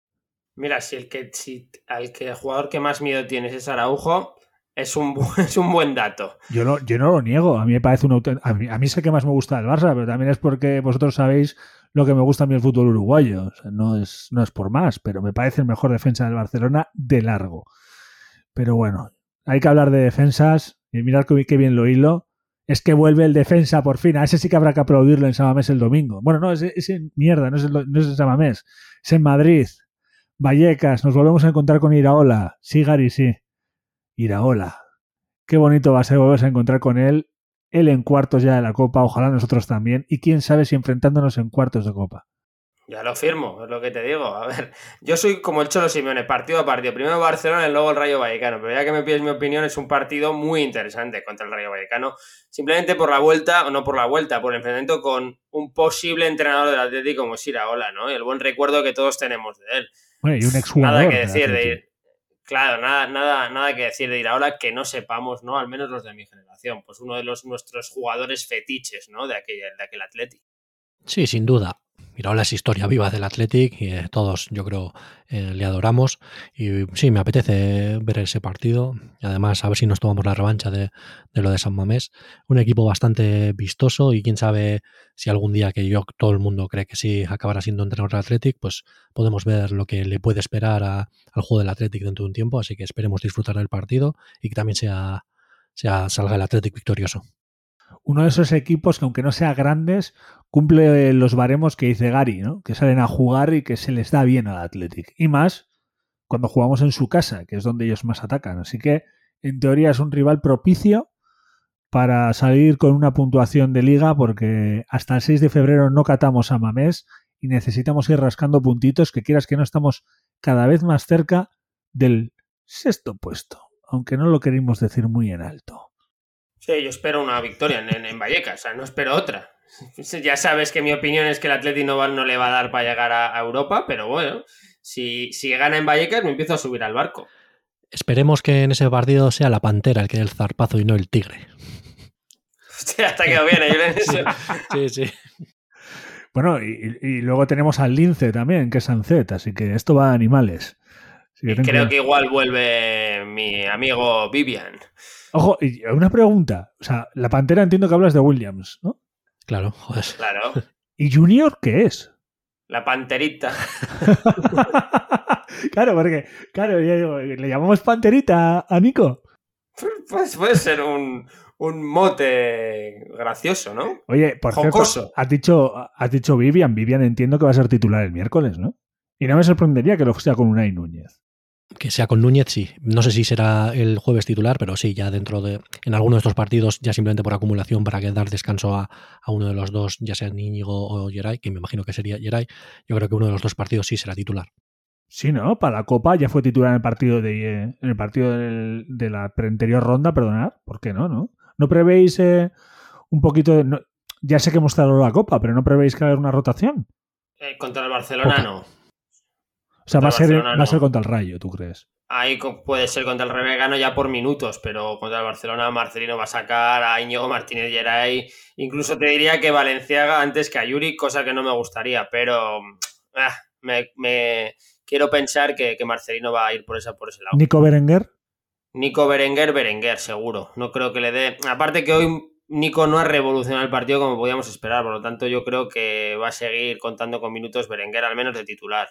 Mira, si el que si al que el jugador que más miedo tienes es Araujo, es un, es un buen dato. Yo no, yo no lo niego. A mí me parece un a mí, a mí sé que más me gusta el Barça, pero también es porque vosotros sabéis lo que me gusta a mí el fútbol uruguayo. no, es, no es por más, pero me parece el mejor defensa del Barcelona de largo. Pero bueno, hay que hablar de defensas y mirar qué bien lo hilo. Es que vuelve el defensa por fin. A ese sí que habrá que aplaudirlo en Samamés el domingo. Bueno, no, es, en mierda, no es, no es en Samamés. Es en Madrid. Vallecas, nos volvemos a encontrar con Iraola. Sí, Gary, sí. Iraola. Qué bonito va a ser volverse a encontrar con él él en cuartos ya de la Copa, ojalá nosotros también, y quién sabe si enfrentándonos en cuartos de Copa. Ya lo firmo, es lo que te digo. A ver, yo soy como el Cholo Simeone, partido a partido. Primero Barcelona y luego el Rayo Vallecano. Pero ya que me pides mi opinión, es un partido muy interesante contra el Rayo Vallecano. Simplemente por la vuelta, o no por la vuelta, por el enfrentamiento con un posible entrenador del Atlético como es Iraola, ¿no? Y el buen recuerdo que todos tenemos de él. Bueno, y un exjugador. Nada que decir de ir. Claro, nada, nada, nada que decir de ir ahora que no sepamos, ¿no? Al menos los de mi generación. Pues uno de los nuestros jugadores fetiches, ¿no? De aquel, de aquel Athletic. Sí, sin duda. Iraola es historia viva del Athletic y eh, todos, yo creo, eh, le adoramos. Y sí, me apetece ver ese partido. Y además, a ver si nos tomamos la revancha de, lo de San Mamés. Un equipo bastante vistoso y quién sabe si algún día que yo, todo el mundo cree que sí acabará siendo entrenador del Athletic, pues podemos ver lo que le puede esperar al juego del Athletic dentro de un tiempo. Así que esperemos disfrutar del partido y que también sea salga el Athletic victorioso uno de esos equipos que aunque no sea grandes, cumple los baremos que dice Gary, ¿no? Que salen a jugar y que se les da bien al Athletic. Y más cuando jugamos en su casa, que es donde ellos más atacan. Así que, en teoría, es un rival propicio para salir con una puntuación de liga, porque hasta el 6 de febrero no catamos a Mamés y necesitamos ir rascando puntitos, que quieras que no estamos cada vez más cerca del sexto puesto, aunque no lo queremos decir muy en alto. Sí, yo espero una victoria en, en, Vallecas, o sea, no espero otra. Ya sabes que mi opinión es que el Atlético no, no le va a dar para llegar a, Europa, pero bueno, si, si gana en Vallecas me empiezo a subir al barco. Esperemos que en ese partido sea la pantera el que dé el zarpazo y no el tigre. Hostia, hasta quedado bien, ¿eh? sí, sí. Bueno, y, luego tenemos al lince también, que es Sancet, así que esto va a animales. creo que igual vuelve mi amigo Vivian. Ojo, una pregunta. O sea, la pantera entiendo que hablas de Williams, ¿no? Claro, joder. Claro. ¿Y Junior qué es? La panterita. claro, porque, claro, le llamamos panterita a Nico. Pues puede ser un, un mote gracioso, ¿no? Oye, por cierto, has dicho, has dicho Vivian. Vivian entiendo que va a ser titular el miércoles, ¿no? Y no me sorprendería que lo sea con Unai Núñez. Que sea con Núñez, sí. No sé si será el jueves titular, pero sí, ya dentro de. En alguno de estos partidos, ya simplemente por acumulación, para que dar descanso a, uno de los dos, ya sea Íñigo o Geray, que me imagino que sería Geray, yo creo que uno de los dos partidos sí será titular. Sí, ¿no? Para la Copa ya fue titular en el partido de, en el partido de la anterior ronda, perdonad. ¿Por qué no, no? ¿No prevéis eh, un poquito de... ya sé que hemos dado la Copa, pero ¿no prevéis que haya una rotación? Eh, contra el Barcelona no. O sea, va a, ser, va a ser contra el Rayo, ¿tú crees? Ahí puede ser contra el Revegano ya por minutos, pero contra el Barcelona Marcelino va a sacar a Íñigo Martínez Geray. Incluso te diría que Valenciaga antes que a Yuri, cosa que no me gustaría, pero ah, me, quiero pensar que, que, Marcelino va a ir por, esa, por ese lado. ¿Nico Berenguer? Nico Berenguer, Berenguer, seguro. No creo que le dé. Aparte que hoy Nico no ha revolucionado el partido como podíamos esperar, por lo tanto yo creo que va a seguir contando con minutos Berenguer, al menos de titular.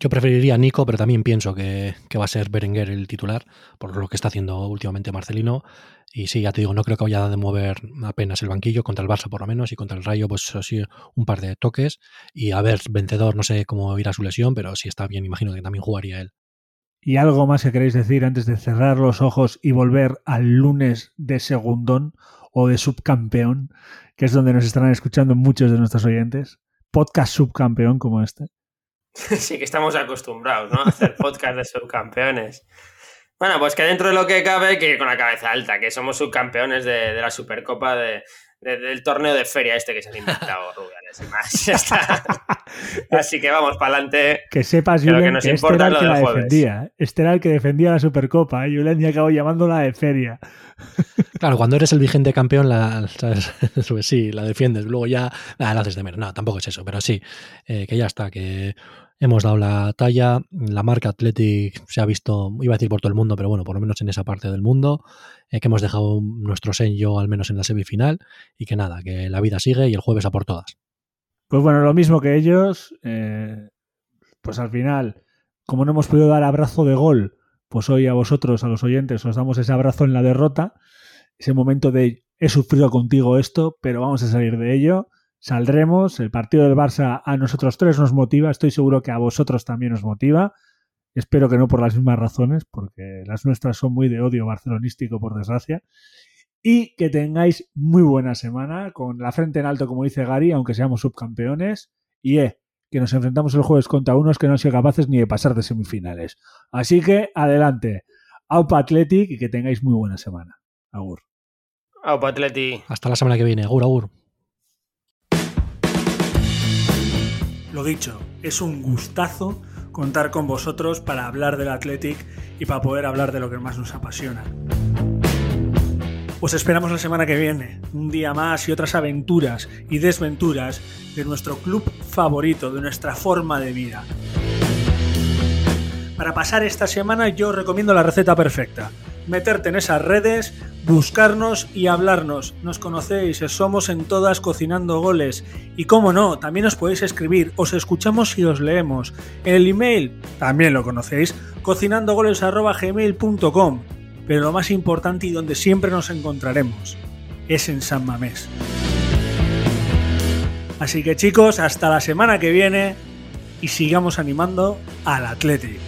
Yo preferiría Nico, pero también pienso que, va a ser Berenguer el titular, por lo que está haciendo últimamente Marcelino. Y sí, ya te digo, no creo que vaya a mover apenas el banquillo contra el Barça por lo menos y contra el Rayo, pues así un par de toques. Y a ver, vencedor, no sé cómo irá su lesión, pero si está bien, imagino que también jugaría él. ¿Y algo más que queréis decir antes de cerrar los ojos y volver al lunes de segundón o de subcampeón, que es donde nos estarán escuchando muchos de nuestros oyentes? Podcast subcampeón como este. Sí, que estamos acostumbrados, ¿no? A hacer podcast de subcampeones. Bueno, pues que dentro de lo que cabe, que con la cabeza alta, que somos subcampeones de, de la Supercopa de, del torneo de feria este que se han inventado Rubiales y más. Así que vamos para adelante. Que sepas, Julen, que, este era el que la defendía. ¿eh? Este era el que defendía la Supercopa. ¿eh? Julen ya acabó llamándola de feria. Claro, cuando eres el vigente campeón, la, sí, la defiendes. Luego ya la haces de menos. No, tampoco es eso, pero sí, eh, que ya está, que hemos dado la talla. La marca Athletic se ha visto, iba a decir por todo el mundo, pero bueno, por lo menos en esa parte del mundo. Eh, que hemos dejado nuestro sello al menos en la semifinal. Y que nada, que la vida sigue y el jueves a por todas. Pues bueno, lo mismo que ellos. Eh, pues al final, como no hemos podido dar abrazo de gol, pues hoy a vosotros, a los oyentes, os damos ese abrazo en la derrota. Ese momento de he sufrido contigo esto, pero vamos a salir de ello saldremos. El partido del Barça a nosotros tres nos motiva, estoy seguro que a vosotros también os motiva. Espero que no por las mismas razones, porque las nuestras son muy de odio barcelonístico, por desgracia. Y que tengáis muy buena semana, con la frente en alto, como dice Gary, aunque seamos subcampeones. Y eh, que nos enfrentamos el jueves contra unos que no han sido capaces ni de pasar de semifinales. Así que adelante. Aupa Athletic y que tengáis muy buena semana. Agur. Aupa Athletic. Hasta la semana que viene. Agur, agur. Lo dicho, es un gustazo contar con vosotros para hablar del Athletic y para poder hablar de lo que más nos apasiona. Os esperamos la semana que viene, un día más y otras aventuras y desventuras de nuestro club favorito, de nuestra forma de vida. Para pasar esta semana yo recomiendo la receta perfecta. Meterte en esas redes, buscarnos y hablarnos. Nos conocéis, somos en todas cocinando goles. Y como no, también os podéis escribir, os escuchamos y os leemos. El email, también lo conocéis, cocinandogoles.gmail.com. Pero lo más importante y donde siempre nos encontraremos es en San Mamés. Así que chicos, hasta la semana que viene y sigamos animando al Atlético.